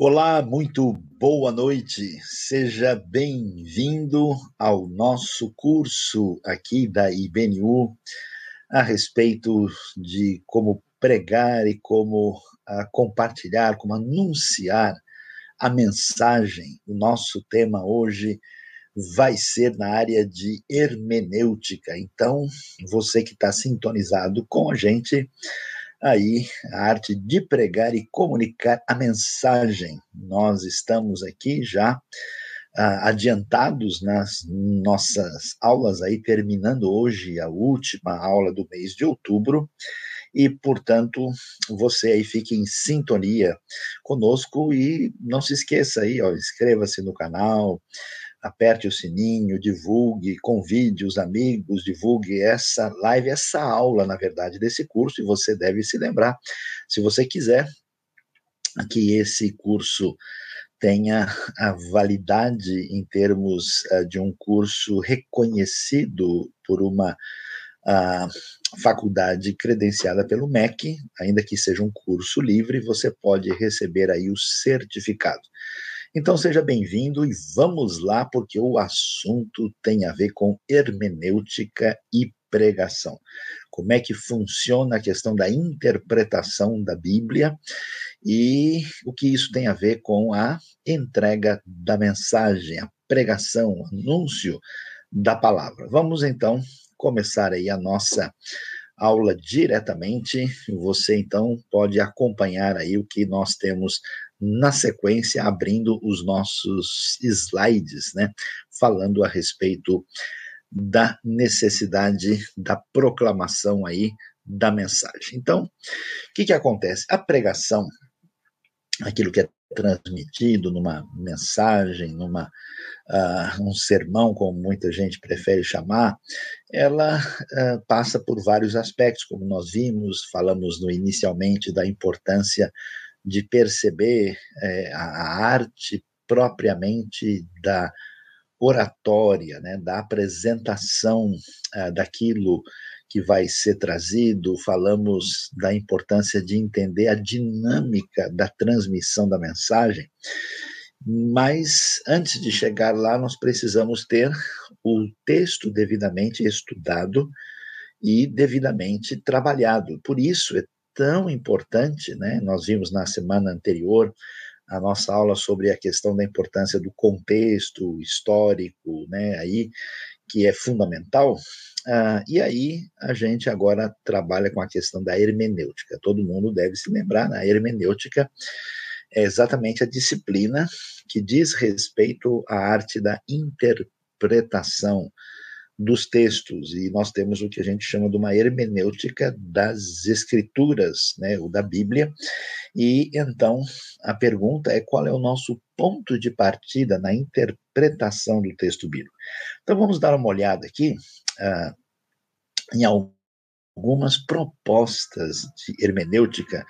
Olá, muito boa noite. Seja bem-vindo ao nosso curso aqui da IBNU a respeito de como pregar e como uh, compartilhar, como anunciar a mensagem. O nosso tema hoje vai ser na área de hermenêutica. Então, você que está sintonizado com a gente, aí a arte de pregar e comunicar a mensagem. Nós estamos aqui já uh, adiantados nas nossas aulas aí, terminando hoje a última aula do mês de outubro. E, portanto, você aí fique em sintonia conosco e não se esqueça aí, ó, inscreva-se no canal, aperte o sininho, divulgue, convide os amigos, divulgue essa live, essa aula, na verdade, desse curso, e você deve se lembrar, se você quiser, que esse curso tenha a validade em termos uh, de um curso reconhecido por uma uh, faculdade credenciada pelo MEC, ainda que seja um curso livre, você pode receber aí o certificado. Então seja bem-vindo e vamos lá, porque o assunto tem a ver com hermenêutica e pregação. Como é que funciona a questão da interpretação da Bíblia e o que isso tem a ver com a entrega da mensagem, a pregação, o anúncio da palavra. Vamos então começar aí a nossa aula diretamente. Você então pode acompanhar aí o que nós temos na sequência, abrindo os nossos slides, né, falando a respeito da necessidade da proclamação aí da mensagem. Então, o que, que acontece? A pregação, aquilo que é transmitido numa mensagem, numa uh, um sermão, como muita gente prefere chamar, ela uh, passa por vários aspectos, como nós vimos, falamos no inicialmente da importância de perceber é, a arte propriamente da oratória, né, da apresentação é, daquilo que vai ser trazido, falamos da importância de entender a dinâmica da transmissão da mensagem, mas antes de chegar lá, nós precisamos ter o texto devidamente estudado e devidamente trabalhado. Por isso é tão importante, né? Nós vimos na semana anterior a nossa aula sobre a questão da importância do contexto histórico, né? Aí que é fundamental. Uh, e aí a gente agora trabalha com a questão da hermenêutica. Todo mundo deve se lembrar, né? a hermenêutica é exatamente a disciplina que diz respeito à arte da interpretação dos textos, e nós temos o que a gente chama de uma hermenêutica das escrituras, né, ou da Bíblia, e então a pergunta é qual é o nosso ponto de partida na interpretação do texto bíblico. Então vamos dar uma olhada aqui uh, em algumas propostas de hermenêutica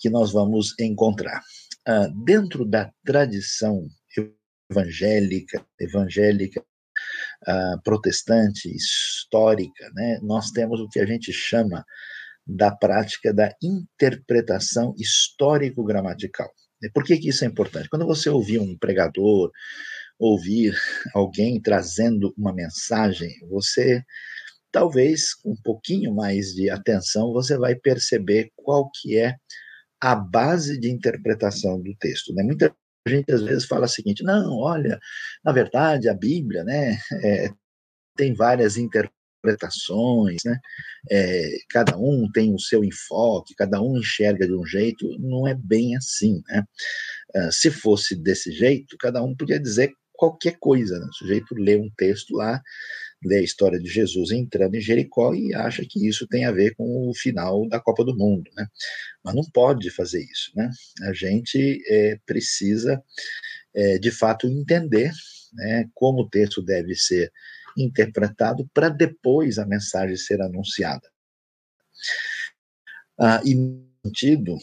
que nós vamos encontrar. Uh, dentro da tradição evangélica, evangélica protestante, histórica, né, nós temos o que a gente chama da prática da interpretação histórico-gramatical. Por que, que isso é importante? Quando você ouvir um pregador, ouvir alguém trazendo uma mensagem, você talvez com um pouquinho mais de atenção você vai perceber qual que é a base de interpretação do texto. Né? Muita a gente às vezes fala o seguinte: não, olha, na verdade a Bíblia, né, é, tem várias interpretações, né, é, cada um tem o seu enfoque, cada um enxerga de um jeito, não é bem assim, né? Uh, se fosse desse jeito, cada um podia dizer qualquer coisa, né? o sujeito lê um texto lá lê a história de Jesus entrando em Jericó e acha que isso tem a ver com o final da Copa do Mundo, né? Mas não pode fazer isso, né? A gente é, precisa, é, de fato, entender né, como o texto deve ser interpretado para depois a mensagem ser anunciada. Ah, e, sentido,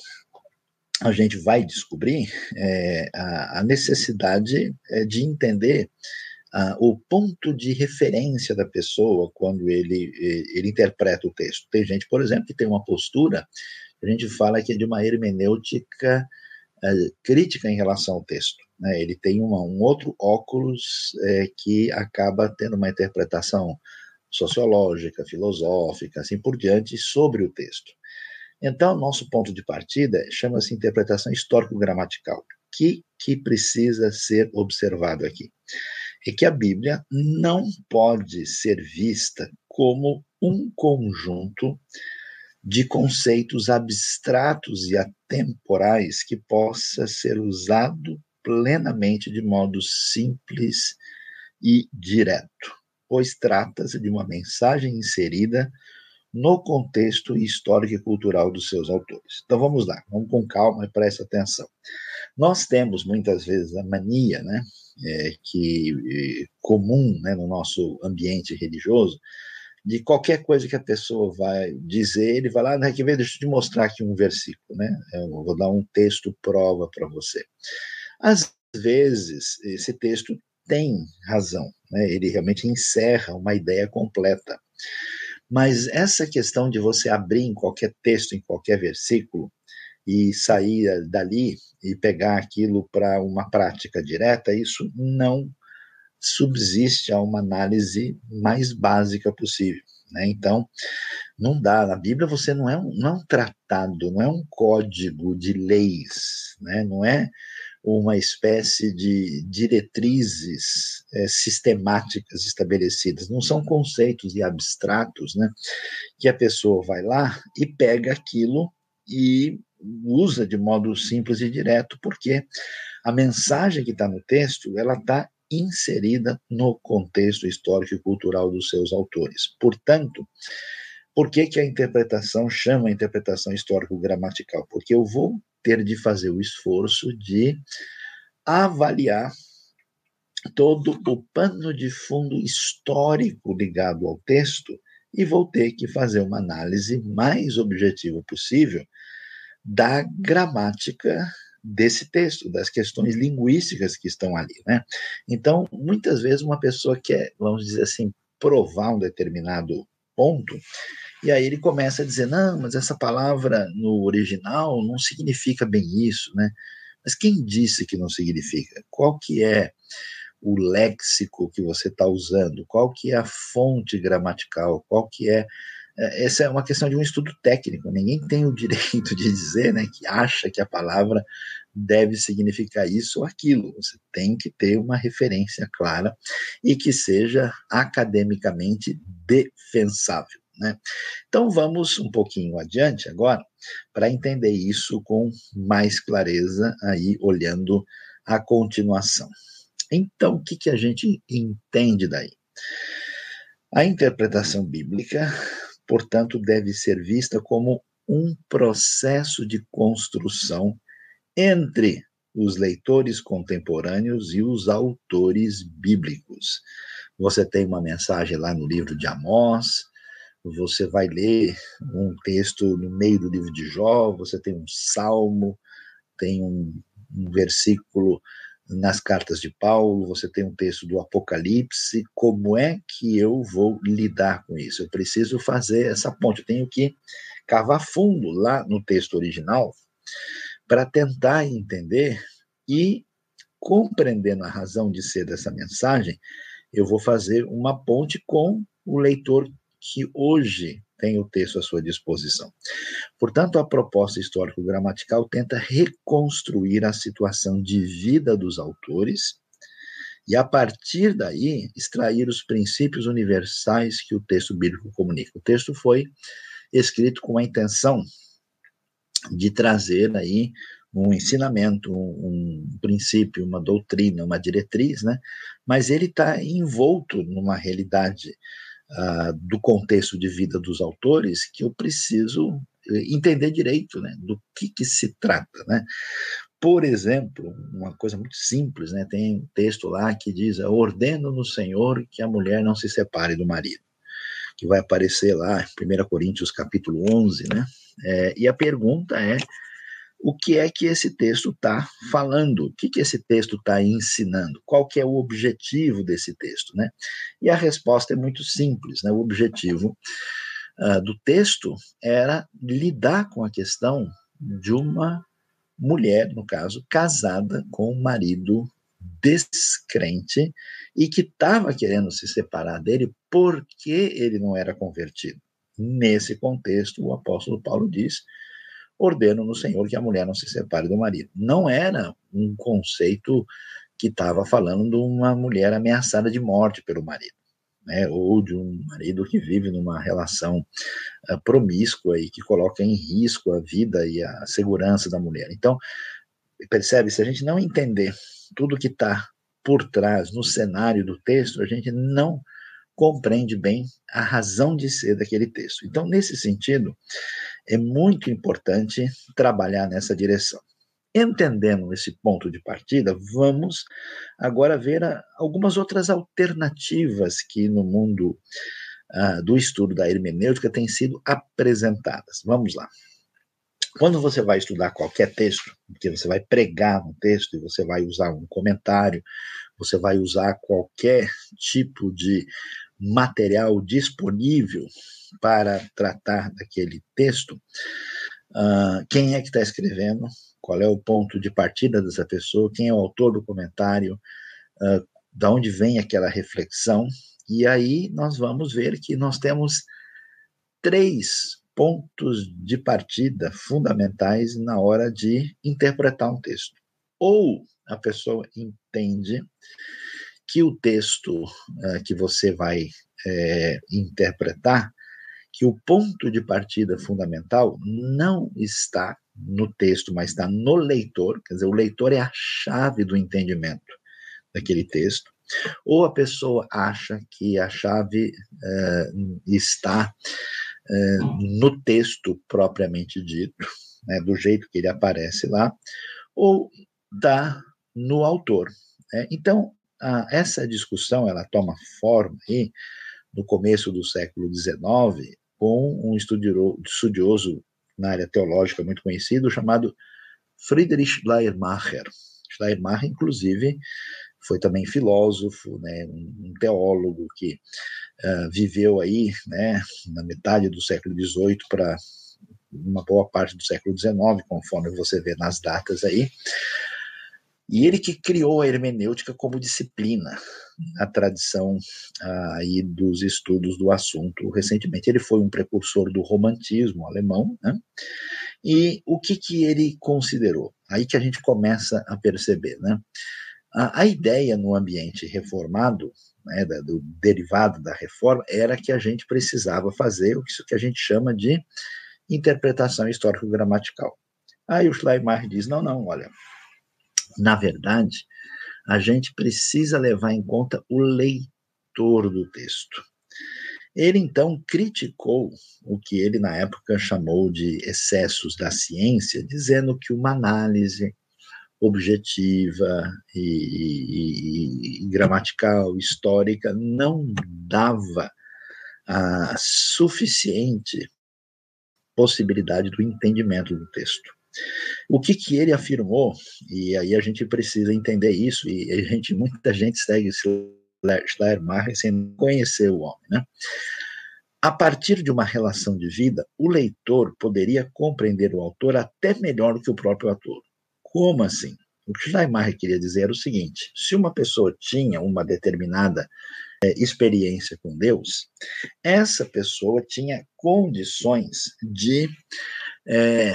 a gente vai descobrir é, a, a, necessidade é, de entender ah, o ponto de referência da pessoa quando ele, ele interpreta o texto. Tem gente, por exemplo, que tem uma postura, a gente fala que é de uma hermenêutica crítica em relação ao texto. Né? Ele tem uma, um outro óculos é, que acaba tendo uma interpretação sociológica, filosófica, assim por diante, sobre o texto. Então, nosso ponto de partida chama-se interpretação histórico-gramatical. O que, que precisa ser observado aqui? É que a Bíblia não pode ser vista como um conjunto de conceitos abstratos e atemporais que possa ser usado plenamente de modo simples e direto, pois trata-se de uma mensagem inserida no contexto histórico e cultural dos seus autores. Então vamos lá, vamos com calma e preste atenção. Nós temos muitas vezes a mania, né, é, que é comum né, no nosso ambiente religioso, de qualquer coisa que a pessoa vai dizer, ele vai lá, né, que ver, deixa eu te mostrar aqui um versículo, né? Eu vou dar um texto prova para você. Às vezes, esse texto tem razão, né? Ele realmente encerra uma ideia completa. Mas essa questão de você abrir em qualquer texto, em qualquer versículo, e sair dali e pegar aquilo para uma prática direta, isso não subsiste a uma análise mais básica possível. Né? Então, não dá. Na Bíblia você não é, um, não é um tratado, não é um código de leis, né? não é uma espécie de diretrizes é, sistemáticas estabelecidas. Não são conceitos e abstratos, né? Que a pessoa vai lá e pega aquilo e usa de modo simples e direto, porque a mensagem que está no texto ela está inserida no contexto histórico e cultural dos seus autores. Portanto, por que, que a interpretação chama a interpretação histórico-gramatical? Porque eu vou ter de fazer o esforço de avaliar todo o pano de fundo histórico ligado ao texto e vou ter que fazer uma análise mais objetiva possível da gramática desse texto, das questões linguísticas que estão ali, né? Então, muitas vezes uma pessoa quer, vamos dizer assim, provar um determinado ponto, e aí ele começa a dizer, não, mas essa palavra no original não significa bem isso, né? Mas quem disse que não significa? Qual que é o léxico que você está usando? Qual que é a fonte gramatical? Qual que é essa é uma questão de um estudo técnico. Ninguém tem o direito de dizer né, que acha que a palavra deve significar isso ou aquilo. Você tem que ter uma referência clara e que seja academicamente defensável. Né? Então vamos um pouquinho adiante agora para entender isso com mais clareza aí olhando a continuação. Então o que, que a gente entende daí? A interpretação bíblica portanto, deve ser vista como um processo de construção entre os leitores contemporâneos e os autores bíblicos. Você tem uma mensagem lá no livro de Amós, você vai ler um texto no meio do livro de Jó, você tem um salmo, tem um, um versículo nas cartas de Paulo, você tem um texto do Apocalipse, como é que eu vou lidar com isso? Eu preciso fazer essa ponte, eu tenho que cavar fundo lá no texto original para tentar entender e compreendendo a razão de ser dessa mensagem, eu vou fazer uma ponte com o leitor que hoje tem o texto à sua disposição. Portanto, a proposta histórico-gramatical tenta reconstruir a situação de vida dos autores e, a partir daí, extrair os princípios universais que o texto bíblico comunica. O texto foi escrito com a intenção de trazer aí um ensinamento, um, princípio, uma doutrina, uma diretriz, né? Mas ele está envolto numa realidade uh, do contexto de vida dos autores que eu preciso eh, entender direito, né, do que, que se trata, né. Por exemplo, uma coisa muito simples, né, tem um texto lá que diz, ordeno no Senhor que a mulher não se separe do marido, que vai aparecer lá em 1 Coríntios capítulo 11, né, é, e a pergunta é, o que é que esse texto está falando, o que, que esse texto está ensinando, qual que é o objetivo desse texto, né? E a resposta é muito simples, né? O objetivo uh, do texto era lidar com a questão de uma mulher, no caso, casada com um marido descrente e que estava querendo se separar dele porque ele não era convertido. Nesse contexto, o apóstolo Paulo diz: ordeno no Senhor que a mulher não se separe do marido. Não era um conceito que estava falando de uma mulher ameaçada de morte pelo marido. Né, ou de um marido que vive numa relação uh, promíscua e que coloca em risco a vida e a segurança da mulher. Então, percebe, se a gente não entender tudo que está por trás, no cenário do texto, a gente não compreende bem a razão de ser daquele texto. Então, nesse sentido, é muito importante trabalhar nessa direção. Entendendo esse ponto de partida, vamos agora ver algumas outras alternativas que no mundo uh, do estudo da hermenêutica têm sido apresentadas. Vamos lá. Quando você vai estudar qualquer texto, porque você vai pregar um texto e você vai usar um comentário, você vai usar qualquer tipo de material disponível para tratar daquele texto, uh, quem é que está escrevendo, qual é o ponto de partida dessa pessoa, quem é o autor do comentário, uh, da onde vem aquela reflexão, e aí nós vamos ver que nós temos três pontos de partida fundamentais na hora de interpretar um texto. Ou a pessoa entende que o texto uh, que você vai é, interpretar, que o ponto de partida fundamental não está no texto, mas está no leitor, quer dizer, o leitor é a chave do entendimento daquele texto, ou a pessoa acha que a chave uh, está uh, no texto propriamente dito, né, do jeito que ele aparece lá, ou está no autor. Né? Então, a, essa discussão ela toma forma aí no começo do século XIX com um estudioso na área teológica muito conhecido chamado Friedrich Schleiermacher. Schleiermacher, inclusive, foi também filósofo, né, um, teólogo que uh, viveu aí, né, na metade do século XVIII para uma boa parte do século XIX, conforme você vê nas datas aí. E ele que criou a hermenêutica como disciplina na tradição ah, aí dos estudos do assunto. Recentemente ele foi um precursor do romantismo alemão, né? E o que que ele considerou? Aí que a gente começa a perceber, né? A, a ideia no ambiente reformado, né, da, do derivado da reforma, era que a gente precisava fazer o que, que a gente chama de interpretação histórico-gramatical. Aí o Schleiermacher diz, não, não, olha, na verdade, a gente precisa levar em conta o leitor do texto. Ele então criticou o que ele na época chamou de excessos da ciência, dizendo que uma análise objetiva e, e, e gramatical, histórica, não dava a suficiente possibilidade do entendimento do texto. O que, que ele afirmou, e aí a gente precisa entender isso, e a gente, muita gente segue Schleiermacher sem conhecer o homem, né? A partir de uma relação de vida, o leitor poderia compreender o autor até melhor do que o próprio autor. Como assim? O que Schleiermacher queria dizer era o seguinte: se uma pessoa tinha uma determinada é, experiência com Deus, essa pessoa tinha condições de é,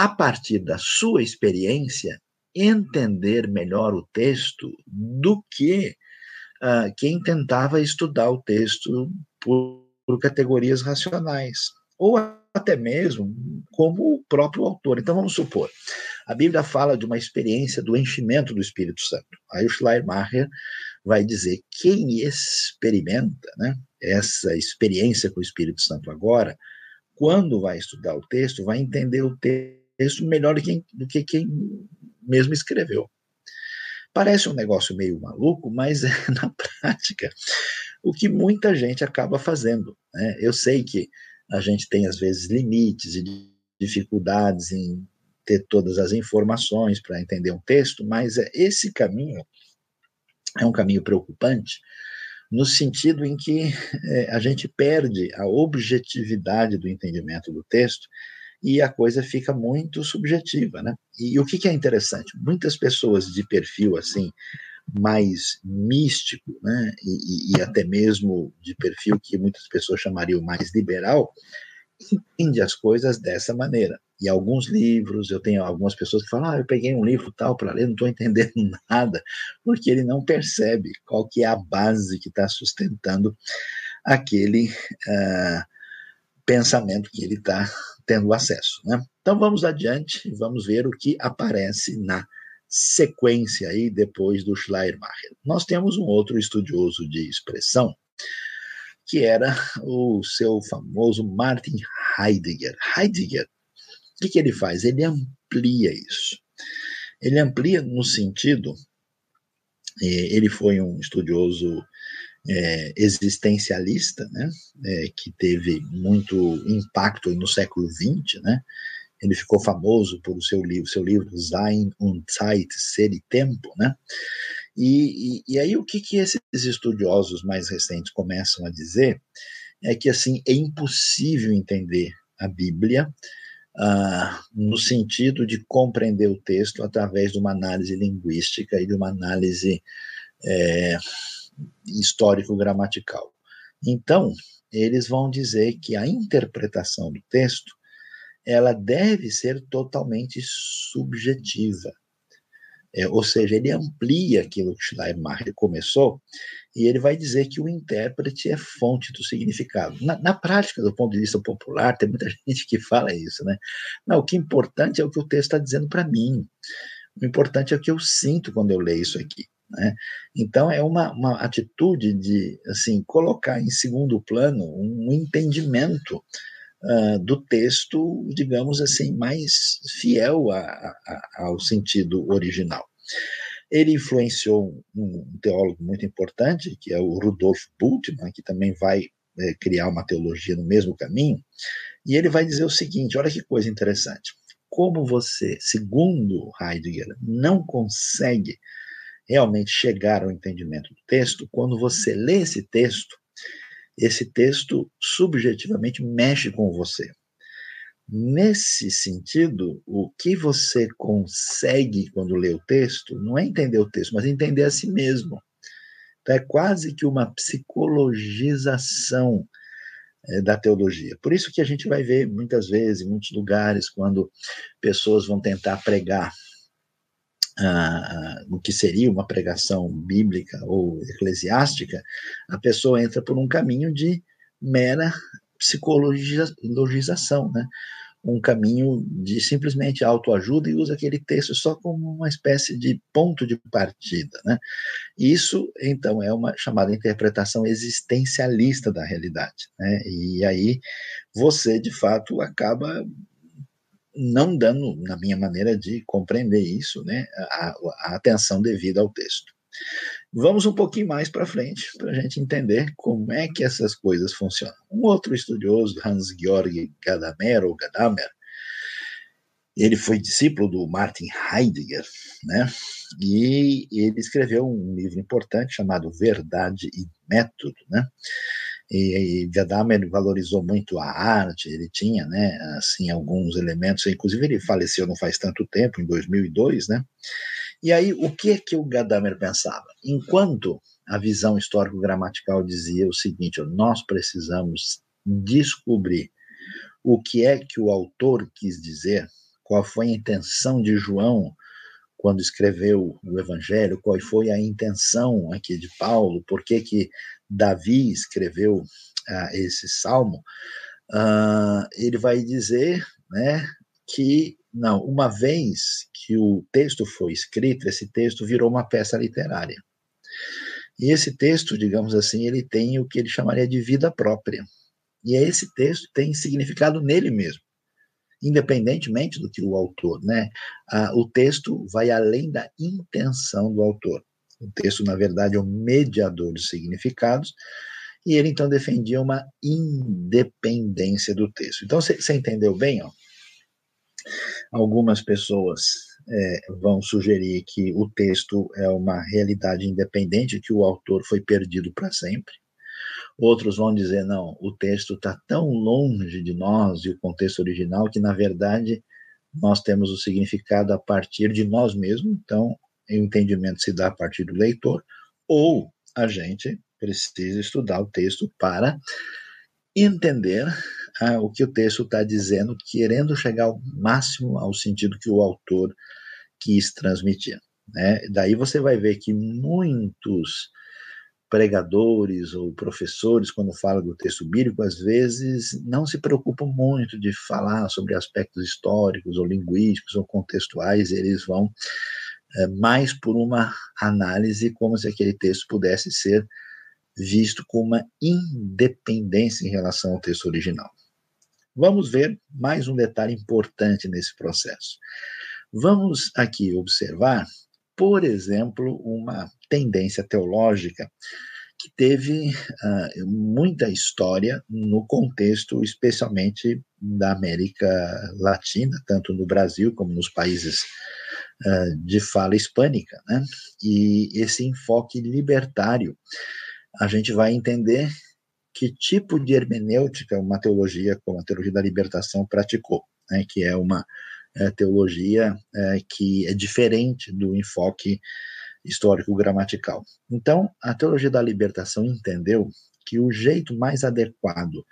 a partir da sua experiência, entender melhor o texto do que uh, quem tentava estudar o texto por, por categorias racionais, ou até mesmo como o próprio autor. Então, vamos supor, a Bíblia fala de uma experiência do enchimento do Espírito Santo. Aí o Schleiermacher vai dizer quem experimenta né, essa experiência com o Espírito Santo agora, quando vai estudar o texto, vai entender o texto texto melhor do que, do que quem mesmo escreveu. Parece um negócio meio maluco, mas é na prática o que muita gente acaba fazendo. Né? Eu sei que a gente tem, às vezes, limites e dificuldades em ter todas as informações para entender um texto, mas é, esse caminho é um caminho preocupante, no sentido em que é, a gente perde a objetividade do entendimento do texto e a coisa fica muito subjetiva, né? E, e o que, que é interessante? Muitas pessoas de perfil assim mais místico, né? E, e, até mesmo de perfil que muitas pessoas chamariam mais liberal, entende as coisas dessa maneira. E alguns livros, eu tenho algumas pessoas que falam, ah, eu peguei um livro tal para ler, não estou entendendo nada, porque ele não percebe qual que é a base que está sustentando aquele uh, pensamento que ele está tendo acesso. Né? Então vamos adiante, vamos ver o que aparece na sequência aí depois do Schleiermacher. Nós temos um outro estudioso de expressão, que era o seu famoso Martin Heidegger. Heidegger, o que, que ele faz? Ele amplia isso. Ele amplia no sentido, eh, ele foi um estudioso é, existencialista, né, é, que teve muito impacto no século XX, né, ele ficou famoso por seu livro, seu livro Sein und Zeit, Ser e Tempo, né, e, e, e aí o que, que esses estudiosos mais recentes começam a dizer é que, assim, é impossível entender a Bíblia ah, no sentido de compreender o texto através de uma análise linguística e de uma análise é, histórico-gramatical. Então, eles vão dizer que a interpretação do texto ela deve ser totalmente subjetiva. É, ou seja, ele amplia aquilo que Schleiermacher começou e ele vai dizer que o intérprete é fonte do significado. Na, na, prática, do ponto de vista popular, tem muita gente que fala isso, né? Não, o que é importante é o que o texto está dizendo para mim. O importante é o que eu sinto quando eu leio isso aqui. Né? Então é uma, uma atitude de assim colocar em segundo plano um entendimento uh, do texto, digamos assim, mais fiel a, a, ao sentido original. Ele influenciou um teólogo muito importante, que é o Rudolf Bultmann, que também vai é, criar uma teologia no mesmo caminho, e ele vai dizer o seguinte: olha que coisa interessante. Como você, segundo Heidegger, não consegue realmente chegar ao entendimento do texto, quando você lê esse texto, esse texto subjetivamente mexe com você. Nesse sentido, o que você consegue quando lê o texto não é entender o texto, mas entender a si mesmo. Então, é quase que uma psicologização é, da teologia. Por isso que a gente vai ver muitas vezes, em muitos lugares, quando pessoas vão tentar pregar ah, o que seria uma pregação bíblica ou eclesiástica, a pessoa entra por um caminho de mera psicologização, né? um caminho de simplesmente autoajuda e usa aquele texto só como uma espécie de ponto de partida. Né? Isso, então, é uma chamada interpretação existencialista da realidade. Né? E aí você, de fato, acaba não dando, na minha maneira de compreender isso, né, a, a atenção devida ao texto. Vamos um pouquinho mais para frente para a gente entender como é que essas coisas funcionam. Um outro estudioso, Hans-Georg Gadamer, ou Gadamer, ele foi discípulo do Martin Heidegger, né? E ele escreveu um livro importante chamado Verdade e Método, né? E, e Gadamer valorizou muito a arte, ele tinha, né, assim, alguns elementos, inclusive ele faleceu não faz tanto tempo, em 2002, né, e aí o que é que o Gadamer pensava? Enquanto a visão histórico-gramatical dizia o seguinte, nós precisamos descobrir o que é que o autor quis dizer, qual foi a intenção de João quando escreveu o Evangelho, qual foi a intenção aqui de Paulo, por que, que Davi escreveu uh, esse salmo, uh, ele vai dizer né, que, não, uma vez que o texto foi escrito, esse texto virou uma peça literária. E esse texto, digamos assim, ele tem o que ele chamaria de vida própria. E esse texto tem significado nele mesmo, independentemente do que o autor, né? Ah, o texto vai além da intenção do autor. O texto, na verdade, é um mediador de significados, e ele então defendia uma independência do texto. Então, você entendeu bem? Ó? Algumas pessoas é, vão sugerir que o texto é uma realidade independente, que o autor foi perdido para sempre. Outros vão dizer, não, o texto está tão longe de nós e o contexto original que, na verdade, nós temos o significado a partir de nós mesmos, então o entendimento se dá a partir do leitor, ou a gente precisa estudar o texto para entender ah, o que o texto está dizendo, querendo chegar ao máximo ao sentido que o autor quis transmitir. Né? Daí você vai ver que muitos pregadores ou professores, quando falam do texto bíblico, às vezes não se preocupam muito de falar sobre aspectos históricos ou linguísticos ou contextuais, eles vão é, mais por uma análise como se aquele texto pudesse ser visto com uma independência em relação ao texto original. Vamos ver mais um detalhe importante nesse processo. Vamos aqui observar, por exemplo, uma tendência teológica que teve uh, muita história no contexto, especialmente da América Latina, tanto no Brasil como nos países uh, de fala hispânica, né? E esse enfoque libertário, a gente vai entender que tipo de hermenêutica uma teologia como a teologia da libertação praticou, né? Que é uma é, teologia é, que é diferente do enfoque histórico-gramatical. Então, a teologia da libertação entendeu que o jeito mais adequado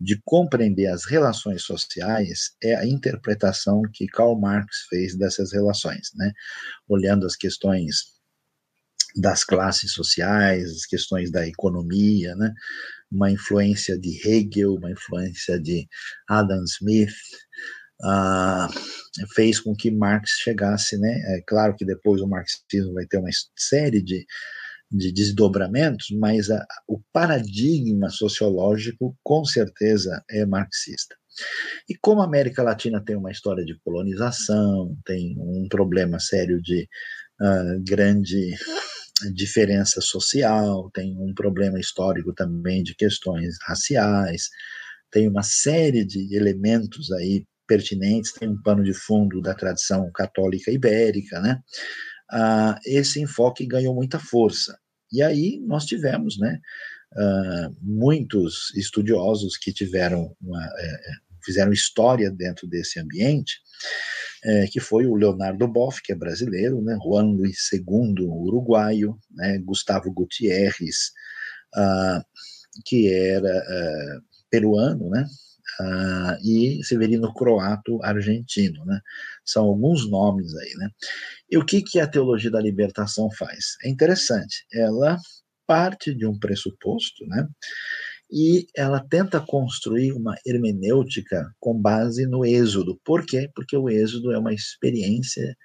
de compreender as relações sociais é a interpretação que Karl Marx fez dessas relações, né? Olhando as questões das classes sociais, as questões da economia, né? Uma influência de Hegel, uma influência de Adam Smith, ah, fez com que Marx chegasse, né? É claro que depois o marxismo vai ter uma série de, de desdobramentos, mas a, o paradigma sociológico com certeza é marxista. E como a América Latina tem uma história de colonização, tem um problema sério de uh, grande diferença social, tem um problema histórico também de questões raciais, tem uma série de elementos aí pertinentes, tem um pano de fundo da tradição católica ibérica, né? Ah, esse enfoque ganhou muita força. E aí nós tivemos, né, ah, muitos estudiosos que tiveram uma, é, é, fizeram história dentro desse ambiente, é, que foi o Leonardo Boff, que é brasileiro, né, Juan Luiz II, uruguaio, né, Gustavo Gutierrez, ah, que era peruano, né, uh, e Severino Croato argentino, né? São alguns nomes aí, né? E o que, que a teologia da libertação faz? É interessante, ela parte de um pressuposto, né? E ela tenta construir uma hermenêutica com base no Êxodo. Por quê? Porque o Êxodo é uma experiência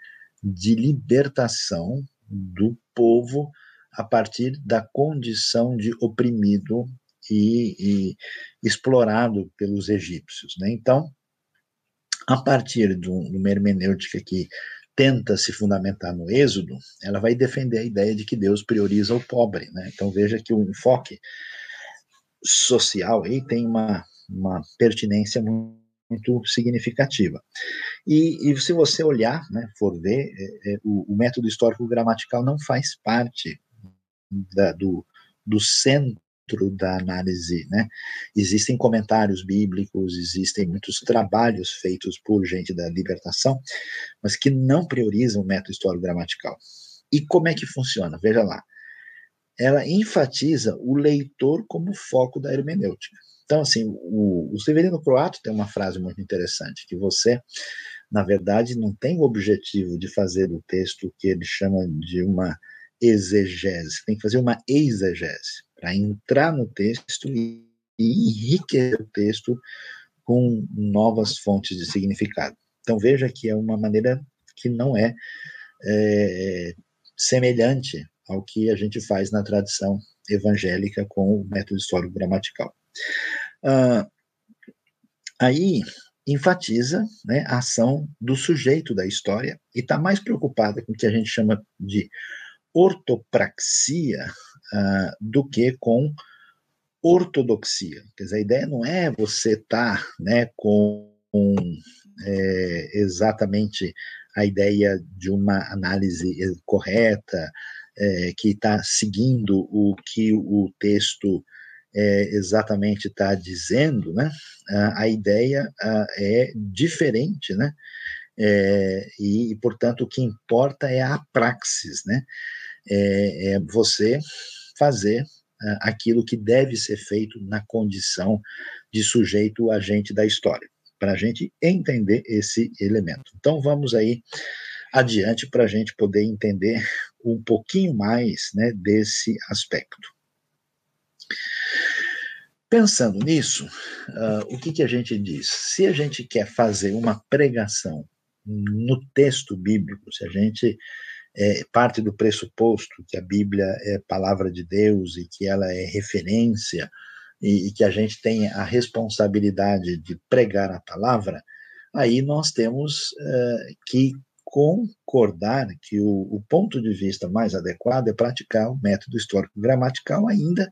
de libertação do povo a partir da condição de oprimido e, e explorado pelos egípcios. Né? Então, a partir de uma hermenêutica que tenta se fundamentar no Êxodo, ela vai defender a ideia de que Deus prioriza o pobre. Né? Então veja que o enfoque social aí tem uma, uma pertinência muito, muito significativa. E, e, se você olhar, né, for ver, é, é, o, o, método histórico gramatical não faz parte da, do, do centro da análise, né? Existem comentários bíblicos, existem muitos trabalhos feitos por gente da libertação, mas que não priorizam o método histórico-gramatical. E como é que funciona? Veja lá. Ela enfatiza o leitor como foco da hermenêutica. Então, assim, o, o Severino Croato tem uma frase muito interessante, que você, na verdade, não tem o objetivo de fazer o texto que ele chama de uma exegese, tem que fazer uma exegese para entrar no texto e, enriquecer o texto com novas fontes de significado. Então veja que é uma maneira que não é, é semelhante ao que a gente faz na tradição evangélica com o método histórico gramatical. Ah, aí enfatiza né, a ação do sujeito da história e está mais preocupada com o que a gente chama de ortopraxia uh, do que com ortodoxia. Quer dizer, a ideia não é você estar tá, né, com é, exatamente a ideia de uma análise correta, é, que está seguindo o que o texto é, exatamente está dizendo, né, a ideia é diferente, né, é, e, portanto, o que importa é a praxis, né, é, é você fazer aquilo que deve ser feito na condição de sujeito agente da história, para a gente entender esse elemento. Então, vamos aí adiante para a gente poder entender um pouquinho mais né, desse aspecto. Pensando nisso, uh, o que, que a gente diz? Se a gente quer fazer uma pregação no texto bíblico, se a gente é, parte do pressuposto que a Bíblia é palavra de Deus e que ela é referência e, e que a gente tem a responsabilidade de pregar a palavra, aí nós temos uh, que concordar que o, o, ponto de vista mais adequado é praticar o método histórico gramatical, ainda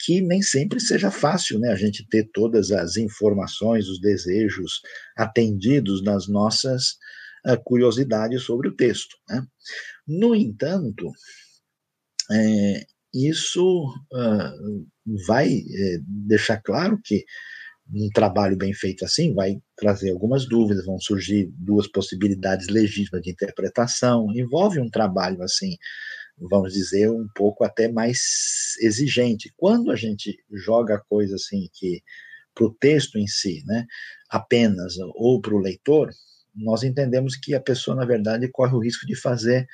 que nem sempre seja fácil né, a gente ter todas as informações, os desejos atendidos nas nossas curiosidades sobre o texto. Né? No entanto, é, isso uh, vai é, deixar claro que um trabalho bem feito assim vai trazer algumas dúvidas, vão surgir duas possibilidades legítimas de interpretação, envolve um trabalho assim vamos dizer, um pouco até mais exigente. Quando a gente joga a coisa assim que para o texto em si, né, apenas, ou para o leitor, nós entendemos que a pessoa, na verdade, corre o risco de fazer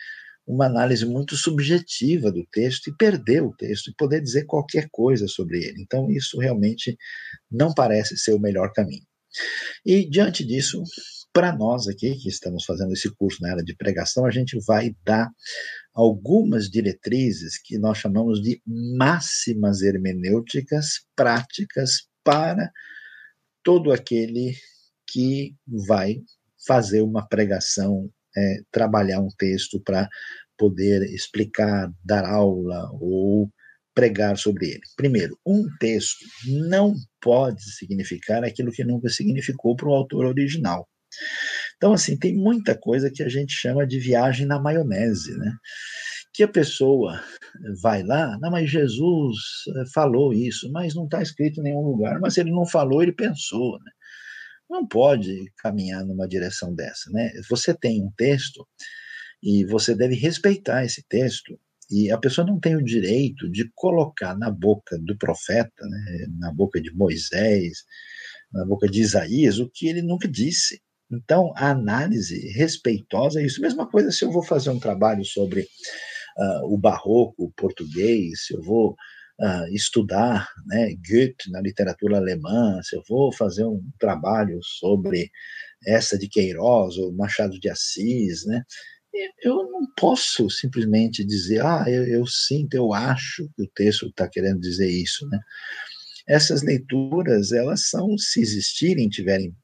uma análise muito subjetiva do texto e perder o texto e poder dizer qualquer coisa sobre ele. Então, isso realmente não parece ser o melhor caminho. E, diante disso, para nós aqui, que estamos fazendo esse curso na área de pregação, a gente vai dar algumas diretrizes que nós chamamos de máximas hermenêuticas práticas para todo aquele que vai fazer uma pregação, é, trabalhar um texto para poder explicar, dar aula ou pregar sobre ele. Primeiro, um texto não pode significar aquilo que nunca significou para o autor original. Então, assim, tem muita coisa que a gente chama de viagem na maionese, né? Que a pessoa vai lá, não, mas Jesus eh, falou isso, mas não está escrito em nenhum lugar. Mas ele não falou, ele pensou, né? Não pode caminhar numa direção dessa, né? Você tem um texto e você deve respeitar esse texto e a pessoa não tem o direito de colocar na boca do profeta, né, na boca de Moisés, na boca de Isaías, o que ele nunca disse. Então, a análise respeitosa é isso. Mesma coisa se eu vou fazer um trabalho sobre uh, o barroco português, se eu vou uh, estudar né, Goethe na literatura alemã, se eu vou fazer um trabalho sobre essa de Queiroz ou Machado de Assis, né, eu não posso simplesmente dizer, ah, eu, eu sinto, eu acho que o texto está querendo dizer isso, né? Essas leituras, elas são, se existirem, tiverem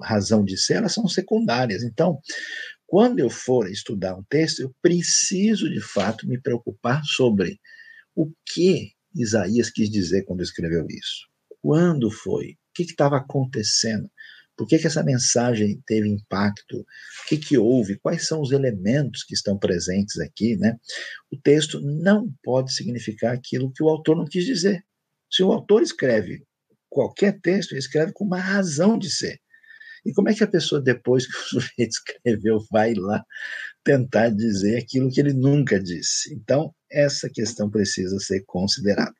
razão de ser, elas são secundárias. Então, quando eu for estudar um texto, eu preciso de fato me preocupar sobre o que Isaías quis dizer quando escreveu isso. Quando foi? O que estava acontecendo? Por que, que, essa mensagem teve impacto? O que, que houve? Quais são os elementos que estão presentes aqui? Né? O texto não pode significar aquilo que o autor não quis dizer. Se o autor escreve qualquer texto, ele escreve com uma razão de ser. E como é que a pessoa, depois que o sujeito escreveu, vai lá tentar dizer aquilo que ele nunca disse? Então, essa questão precisa ser considerada.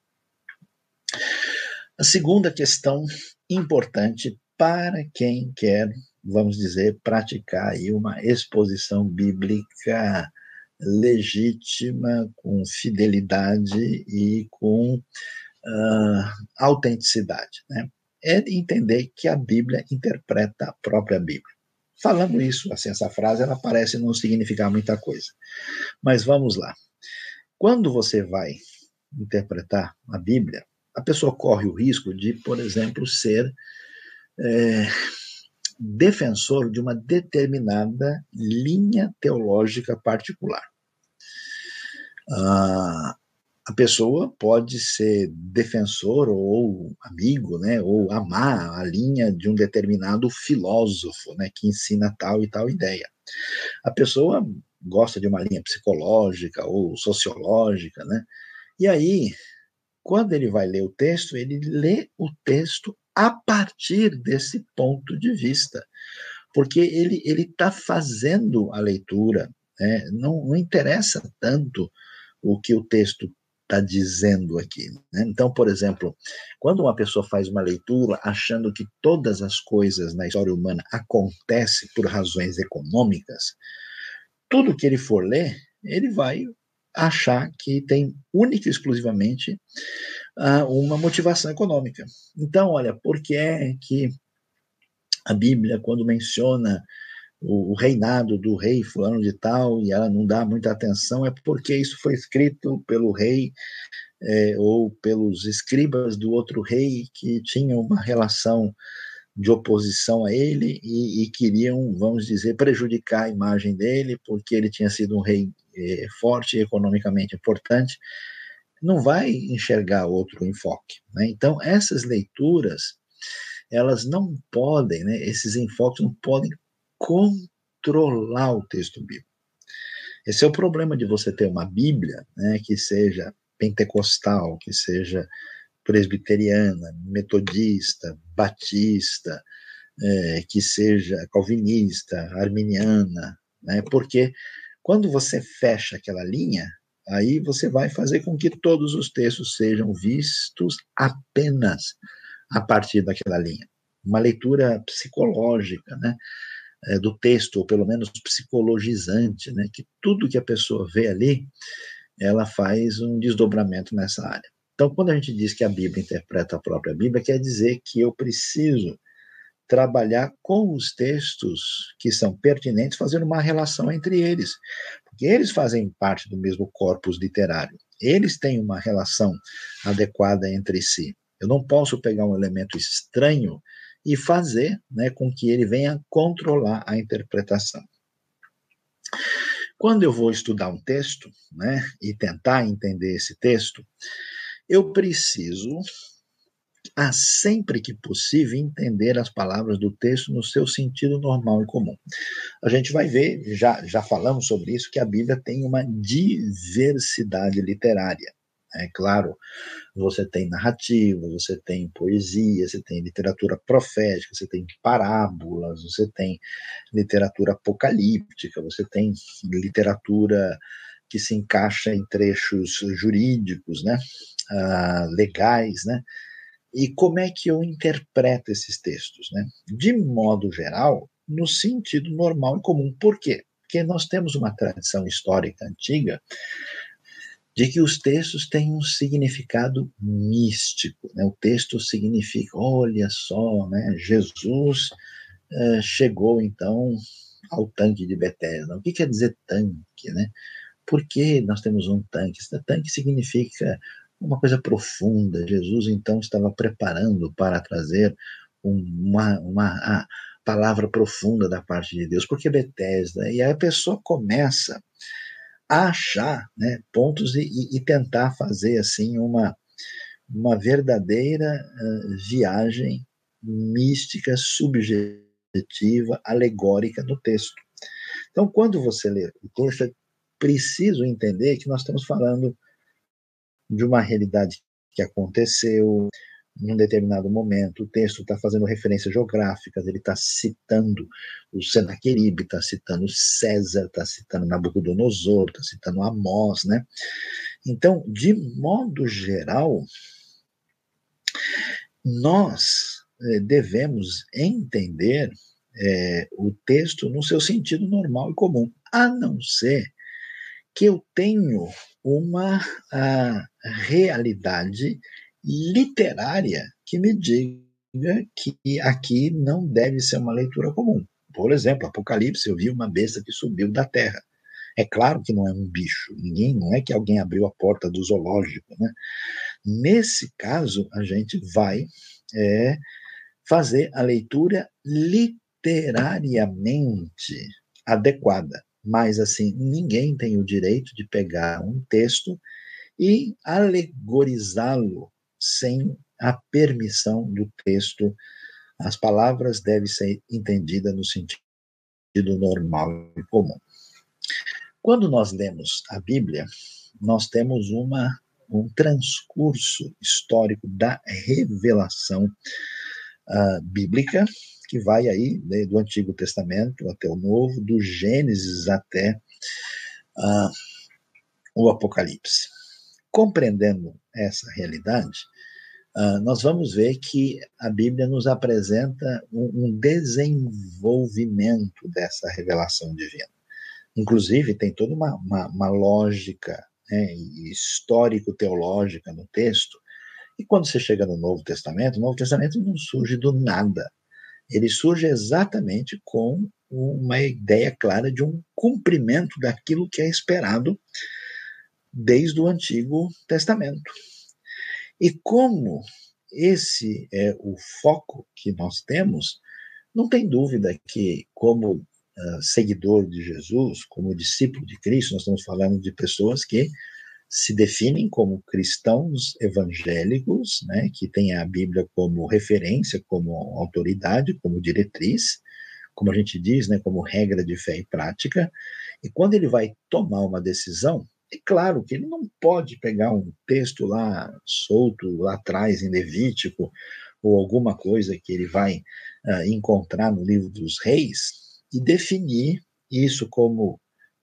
A segunda questão importante para quem quer, vamos dizer, praticar aí uma exposição bíblica legítima, com fidelidade e com uh, autenticidade. Né? é entender que a Bíblia interpreta a própria Bíblia. Falando isso, assim, essa frase ela parece não significar muita coisa. Mas vamos lá. Quando você vai interpretar a Bíblia, a pessoa corre o risco de, por exemplo, ser é, defensor de uma determinada linha teológica particular. Ah, a pessoa pode ser defensor ou amigo, né, ou amar a linha de um determinado filósofo, né, que ensina tal e tal ideia. A pessoa gosta de uma linha psicológica ou sociológica, né? E aí, quando ele vai ler o texto, ele lê o texto a partir desse ponto de vista, porque ele ele está fazendo a leitura, né? não, não interessa tanto o que o texto está dizendo aqui. Né? Então, por exemplo, quando uma pessoa faz uma leitura achando que todas as coisas na história humana acontecem por razões econômicas, tudo que ele for ler, ele vai achar que tem única e exclusivamente uh, uma motivação econômica. Então, olha, por que é que a Bíblia, quando menciona o, reinado do rei fulano de tal e ela não dá muita atenção, é porque isso foi escrito pelo rei é, ou pelos escribas do outro rei que tinham uma relação de oposição a ele e, e, queriam, vamos dizer, prejudicar a imagem dele, porque ele tinha sido um rei é, forte economicamente importante, não vai enxergar outro enfoque. Né? Então, essas leituras, elas não podem, né, esses enfoques não podem controlar o texto bíblico. Esse é o problema de você ter uma Bíblia né, que seja pentecostal, que seja presbiteriana, metodista, batista, é, que seja calvinista, arminiana, né, porque quando você fecha aquela linha, aí você vai fazer com que todos os textos sejam vistos apenas a partir daquela linha. Uma leitura psicológica, né? É, do texto, ou pelo menos psicologizante, né, que tudo que a pessoa vê ali, ela faz um desdobramento nessa área. Então, quando a gente diz que a Bíblia interpreta a própria Bíblia, quer dizer que eu preciso trabalhar com os textos que são pertinentes, fazendo uma relação entre eles, porque eles fazem parte do mesmo corpus literário, eles têm uma relação adequada entre si. Eu não posso pegar um elemento estranho e fazer né, com que ele venha controlar a interpretação. Quando eu vou estudar um texto né, e tentar entender esse texto, eu preciso, a sempre que possível, entender as palavras do texto no seu sentido normal e comum. A gente vai ver, já, já falamos sobre isso, que a Bíblia tem uma diversidade literária. É claro, você tem narrativa, você tem poesia, você tem literatura profética, você tem parábolas, você tem literatura apocalíptica, você tem literatura que se encaixa em trechos jurídicos, né, uh, legais, né, e como é que eu interpreto esses textos, né? De modo geral, no sentido normal e comum. Por quê? Porque nós temos uma tradição histórica antiga de que os textos têm um significado místico. Né? O texto significa, olha só, né? Jesus uh, chegou então ao tanque de Betesda. O que quer dizer tanque? Né? Por que nós temos um tanque? Tanque significa uma coisa profunda. Jesus então estava preparando para trazer uma, uma palavra profunda da parte de Deus. Por que Betesda? E aí a pessoa começa achar né, pontos e, e, tentar fazer assim uma, uma verdadeira uh, viagem mística, subjetiva, alegórica no texto. Então, quando você lê o texto, é preciso entender que nós estamos falando de uma realidade que aconteceu, num determinado momento, o texto está fazendo referências geográficas, ele está citando o Senaqueribe, está citando César, está citando Nabucodonosor, está citando Amós, né? Então, de modo geral, nós eh, devemos entender eh, o texto no seu sentido normal e comum, a não ser que eu tenho uma realidade literária que me diga que aqui não deve ser uma leitura comum. Por exemplo, Apocalipse, eu vi uma besta que subiu da terra. É claro que não é um bicho, ninguém, não é que alguém abriu a porta do zoológico, né? Nesse caso, a gente vai é, fazer a leitura literariamente adequada. Mas, assim, ninguém tem o direito de pegar um texto e alegorizá-lo sem a permissão do texto. As palavras devem ser entendidas no sentido normal e comum. Quando nós lemos a Bíblia, nós temos uma um transcurso histórico da revelação uh, bíblica, que vai aí né, do Antigo Testamento até o Novo, do Gênesis até uh, o Apocalipse. Compreendendo essa realidade, uh, nós vamos ver que a Bíblia nos apresenta um, um desenvolvimento dessa revelação divina. Inclusive, tem toda uma, uma, uma lógica né, histórico-teológica no texto. E quando você chega no Novo Testamento, o Novo Testamento não surge do nada. Ele surge exatamente com uma ideia clara de um cumprimento daquilo que é esperado desde o Antigo Testamento. E como esse é o foco que nós temos, não tem dúvida que, como uh, seguidor de Jesus, como discípulo de Cristo, nós estamos falando de pessoas que se definem como cristãos evangélicos, né, que têm a Bíblia como referência, como autoridade, como diretriz, como a gente diz, né, como regra de fé e prática. E quando ele vai tomar uma decisão, é claro que ele não pode pegar um texto lá solto, lá atrás, em Levítico, ou alguma coisa que ele vai uh, encontrar no livro dos reis, e definir isso como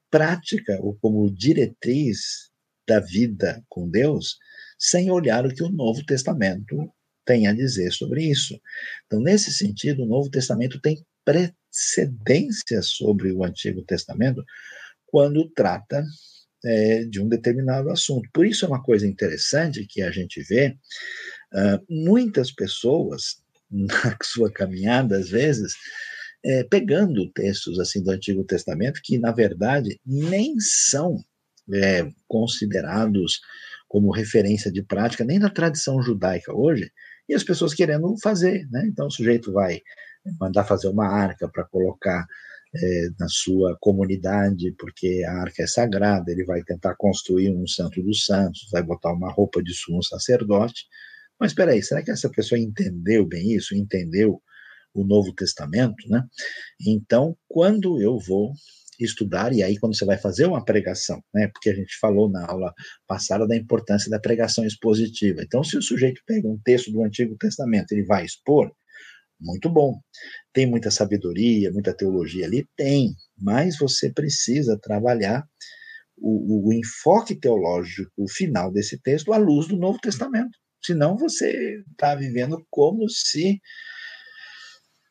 prática ou como diretriz da vida com Deus, sem olhar o que o Novo Testamento tem a dizer sobre isso. Então, nesse sentido, o Novo Testamento tem precedência sobre o Antigo Testamento quando trata é, de um determinado assunto. Por isso é uma coisa interessante que a gente vê uh, muitas pessoas na sua caminhada, às vezes, é, pegando textos assim do Antigo Testamento que, na verdade, nem são é, considerados como referência de prática nem na tradição judaica hoje, e as pessoas querendo fazer, né? Então o sujeito vai mandar fazer uma arca para colocar é, na sua comunidade, porque a arca é sagrada, ele vai tentar construir um santo dos santos, vai botar uma roupa de sumo sacerdote. Mas espera aí, será que essa pessoa entendeu bem isso? Entendeu o Novo Testamento, né? Então, quando eu vou estudar, e aí quando você vai fazer uma pregação, né? Porque a gente falou na aula passada da importância da pregação expositiva. Então, se o sujeito pega um texto do Antigo Testamento, ele vai expor, muito bom. Tem muita sabedoria, muita teologia ali? Tem, mas você precisa trabalhar o, o enfoque teológico final desse texto à luz do Novo Testamento. Senão você está vivendo como se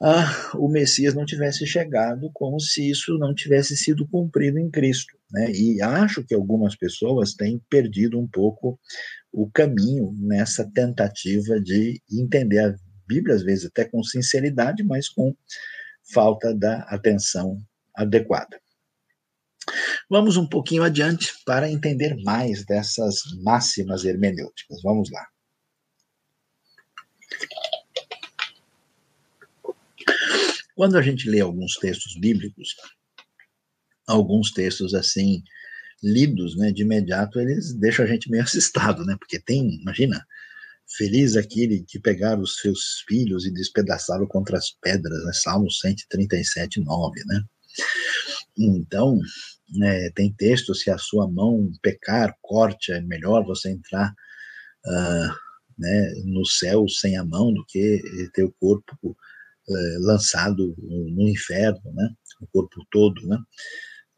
ah, o Messias não tivesse chegado, como se isso não tivesse sido cumprido em Cristo. Né? E acho que algumas pessoas têm perdido um pouco o caminho nessa tentativa de entender a Bíblia, às vezes até com sinceridade, mas com falta da atenção adequada. Vamos um pouquinho adiante para entender mais dessas máximas hermenêuticas. Vamos lá. Quando a gente lê alguns textos bíblicos, alguns textos assim lidos, né, de imediato, eles deixam a gente meio assustado, né? Porque tem, imagina, Feliz aquele que pegar os seus filhos e despedaçá-lo contra as pedras, né? Salmo 137, 9, né? Então, é, tem texto, se a sua mão pecar, corte, é melhor você entrar uh, né, no céu sem a mão do que ter o corpo uh, lançado no inferno, né? O corpo todo, né?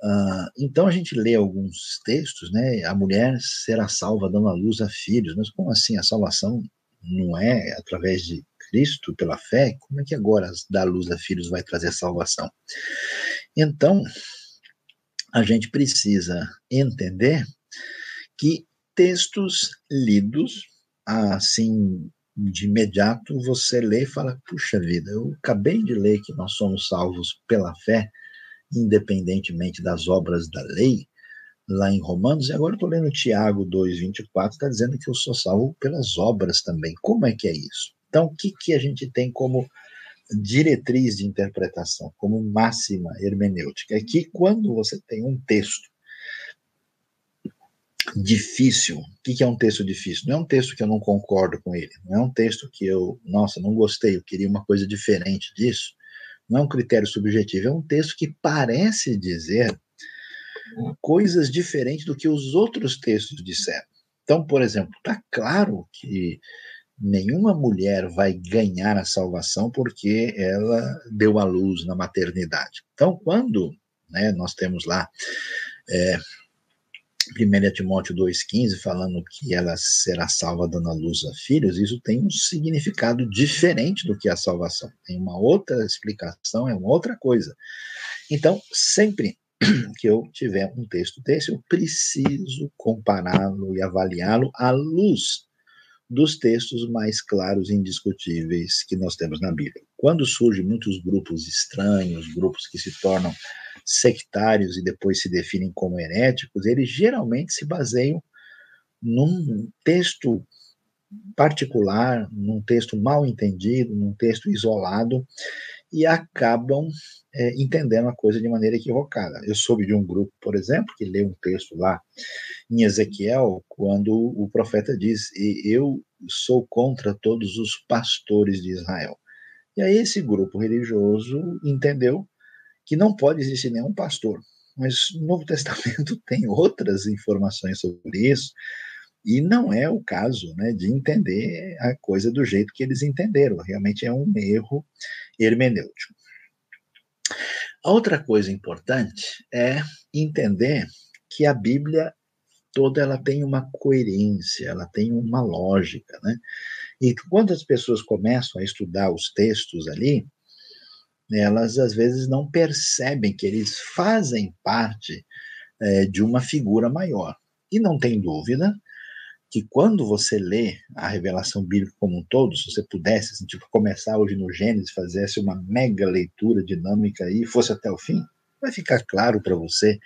Uh, então a gente lê alguns textos, né? A mulher será salva dando a luz a filhos, mas como assim a salvação não é através de Cristo pela fé? Como é que agora dar luz a filhos vai trazer salvação? Então a gente precisa entender que textos lidos assim de imediato você lê e fala puxa vida, eu acabei de ler que nós somos salvos pela fé independentemente das obras da lei, lá em Romanos, e agora estou lendo Tiago 2,24, está dizendo que eu sou salvo pelas obras também. Como é que é isso? Então, o que, que a gente tem como diretriz de interpretação, como máxima hermenêutica? É que quando você tem um texto difícil, o que, que é um texto difícil? Não é um texto que eu não concordo com ele, não é um texto que eu, nossa, não gostei, eu queria uma coisa diferente disso não é um critério subjetivo, é um texto que parece dizer coisas diferentes do que os outros textos disseram. Então, por exemplo, está claro que nenhuma mulher vai ganhar a salvação porque ela deu à luz na maternidade. Então, quando né, nós temos lá é, 1 Timóteo 2,15 falando que ela será salva dando à luz a filhos, isso tem um significado diferente do que a salvação. Tem uma outra explicação, é uma outra coisa. Então, sempre que eu tiver um texto desse, eu preciso compará-lo e avaliá-lo à luz dos textos mais claros e indiscutíveis que nós temos na Bíblia. Quando surgem muitos grupos estranhos, grupos que se tornam sectários e depois se definem como heréticos, eles geralmente se baseiam num texto particular, num texto mal entendido, num texto isolado, e acabam é, entendendo a coisa de maneira equivocada. Eu soube de um grupo, por exemplo, que lê um texto lá em Ezequiel, quando o profeta diz: Eu sou contra todos os pastores de Israel. E aí esse grupo religioso entendeu que não pode existir nenhum pastor. Mas no Novo Testamento tem outras informações sobre isso, e não é o caso né, de entender a coisa do jeito que eles entenderam. Realmente é um erro hermenêutico. A outra coisa importante é entender que a Bíblia toda ela tem uma coerência, ela tem uma lógica, né? E quando as pessoas começam a estudar os textos ali, elas às vezes não percebem que eles fazem parte é, de uma figura maior. E não tem dúvida que quando você lê a revelação bíblica como um todo, se você pudesse, assim, tipo, começar hoje no Gênesis, fizesse uma mega leitura dinâmica e fosse até o fim, vai ficar claro para você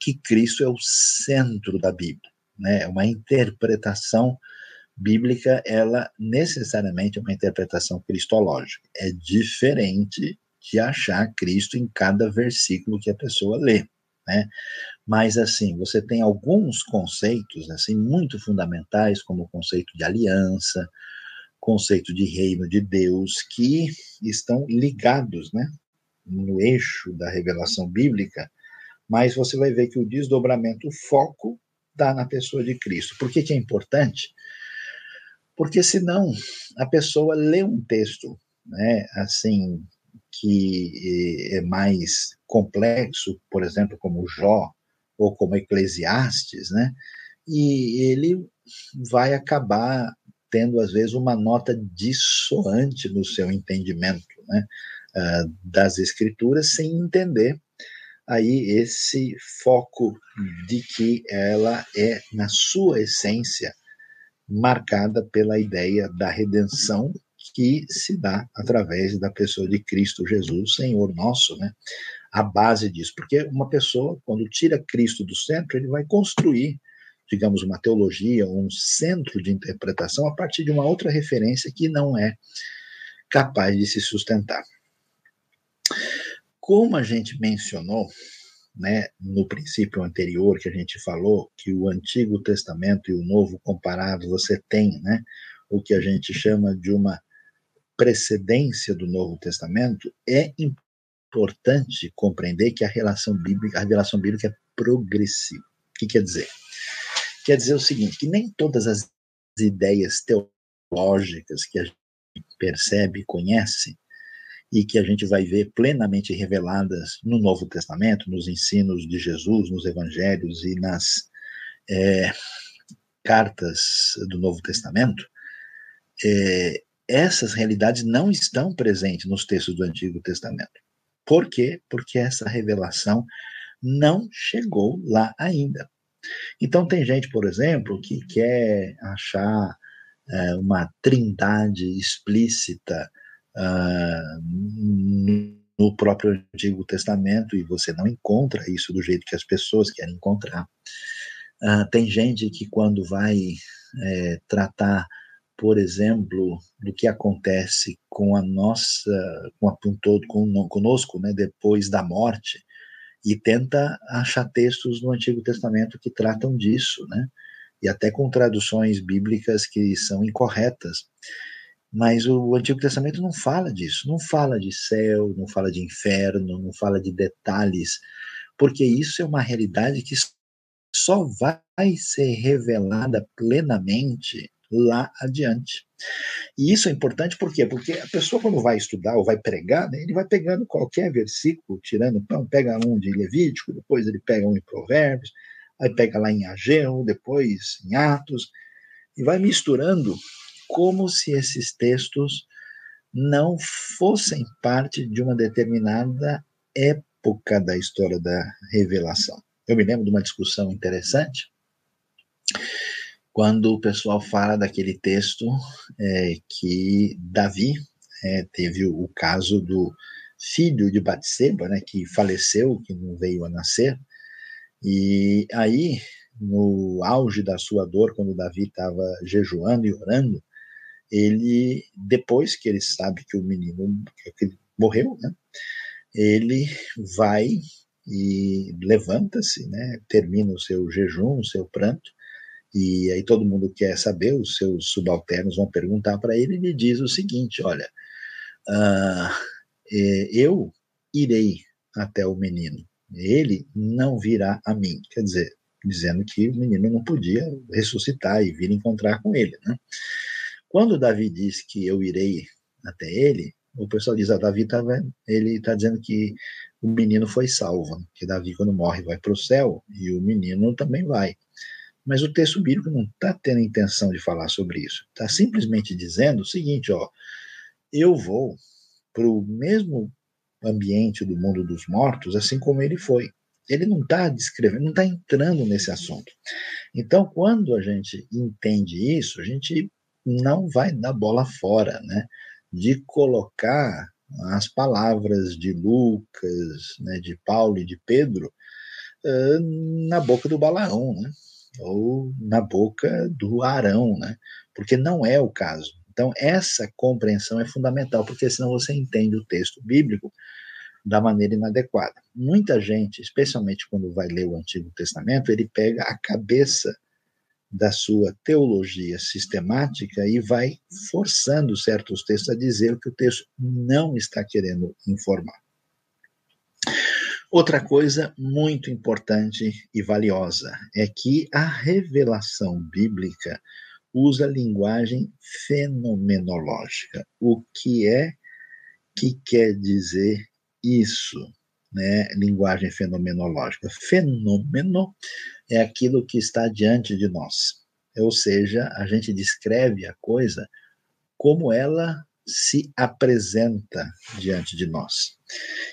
que Cristo é o centro da Bíblia, né? É uma interpretação bíblica, ela necessariamente é uma interpretação cristológica. É diferente de achar Cristo em cada versículo que a pessoa lê né? Mas assim, você tem alguns conceitos assim muito fundamentais, como o conceito de aliança, conceito de reino de Deus, que estão ligados, né, no eixo da revelação bíblica, mas você vai ver que o desdobramento, o foco está na pessoa de Cristo. Por que, que é importante? Porque senão a pessoa lê um texto, né, assim, que é mais complexo, por exemplo, como Jó ou como Eclesiastes, né? E ele vai acabar tendo às vezes uma nota dissoante no seu entendimento, né? Uh, das escrituras, sem entender aí esse foco de que ela é na sua essência marcada pela ideia da redenção que se dá através da pessoa de Cristo Jesus, Senhor nosso, né? A base disso, porque uma pessoa, quando tira Cristo do centro, ele vai construir, digamos, uma teologia, um centro de interpretação a partir de uma outra referência que não é capaz de se sustentar. Como a gente mencionou, né, no princípio anterior que a gente falou, que o Antigo Testamento e o Novo comparado, você tem, né, o que a gente chama de uma precedência do Novo Testamento, é importante compreender que a relação bíblica, a revelação bíblica é progressiva. O que quer dizer? Quer dizer o seguinte, que nem todas as ideias teológicas que a gente percebe conhece e que a gente vai ver plenamente reveladas no Novo Testamento, nos ensinos de Jesus, nos evangelhos e nas é, cartas do Novo Testamento, é, essas realidades não estão presentes nos textos do Antigo Testamento. Por quê? Porque essa revelação não chegou lá ainda. Então, tem gente, por exemplo, que quer achar é, uma trindade explícita uh, no próprio Antigo Testamento e você não encontra isso do jeito que as pessoas querem encontrar. Uh, tem gente que, quando vai é, tratar por exemplo, do que acontece com a nossa, com a todo, com, conosco, né, depois da morte, e tenta achar textos no Antigo Testamento que tratam disso, né, e até com traduções bíblicas que são incorretas. Mas o Antigo Testamento não fala disso, não fala de céu, não fala de inferno, não fala de detalhes, porque isso é uma realidade que só vai ser revelada plenamente lá adiante. E isso é importante por quê? Porque a pessoa, quando vai estudar ou vai pregar, né, ele vai pegando qualquer versículo, tirando, então, pega um de Levítico, depois ele pega um em Provérbios, aí pega lá em Ageu, depois em Atos, e vai misturando como se esses textos não fossem parte de uma determinada época da história da revelação. Eu me lembro de uma discussão interessante quando o pessoal fala daquele texto é, que Davi é, teve o, caso do filho de Batseba, né, que faleceu, que não veio a nascer, e aí, no auge da sua dor, quando Davi estava jejuando e orando, ele, depois que ele sabe que o menino que morreu, né, ele vai e levanta-se, né, termina o seu jejum, o seu pranto, e aí todo mundo quer saber, os seus subalternos vão perguntar para ele, e ele diz o seguinte: olha, uh, eu irei até o menino, ele não virá a mim. Quer dizer, dizendo que o menino não podia ressuscitar e vir encontrar com ele. Né? Quando Davi diz que eu irei até ele, o pessoal diz: ah, Davi tá, ele está dizendo que o menino foi salvo, que Davi, quando morre, vai para o céu e o menino também vai. Mas o texto bíblico não está tendo intenção de falar sobre isso. Está simplesmente dizendo o seguinte: ó, eu vou para o mesmo ambiente do mundo dos mortos, assim como ele foi. Ele não está descrevendo, não está entrando nesse assunto. Então, quando a gente entende isso, a gente não vai dar bola fora, né? De colocar as palavras de Lucas, né, de Paulo e de Pedro uh, na boca do Balaão, né? Ou na boca do Arão, né? Porque não é o caso. Então, essa compreensão é fundamental, porque senão você entende o texto bíblico da maneira inadequada. Muita gente, especialmente quando vai ler o Antigo Testamento, ele pega a cabeça da sua teologia sistemática e vai forçando certos textos a dizer o que o texto não está querendo informar. Outra coisa muito importante e valiosa é que a revelação bíblica usa linguagem fenomenológica. O que é que quer dizer isso? Né? Linguagem fenomenológica. Fenômeno é aquilo que está diante de nós. Ou seja, a gente descreve a coisa como ela se apresenta diante de nós.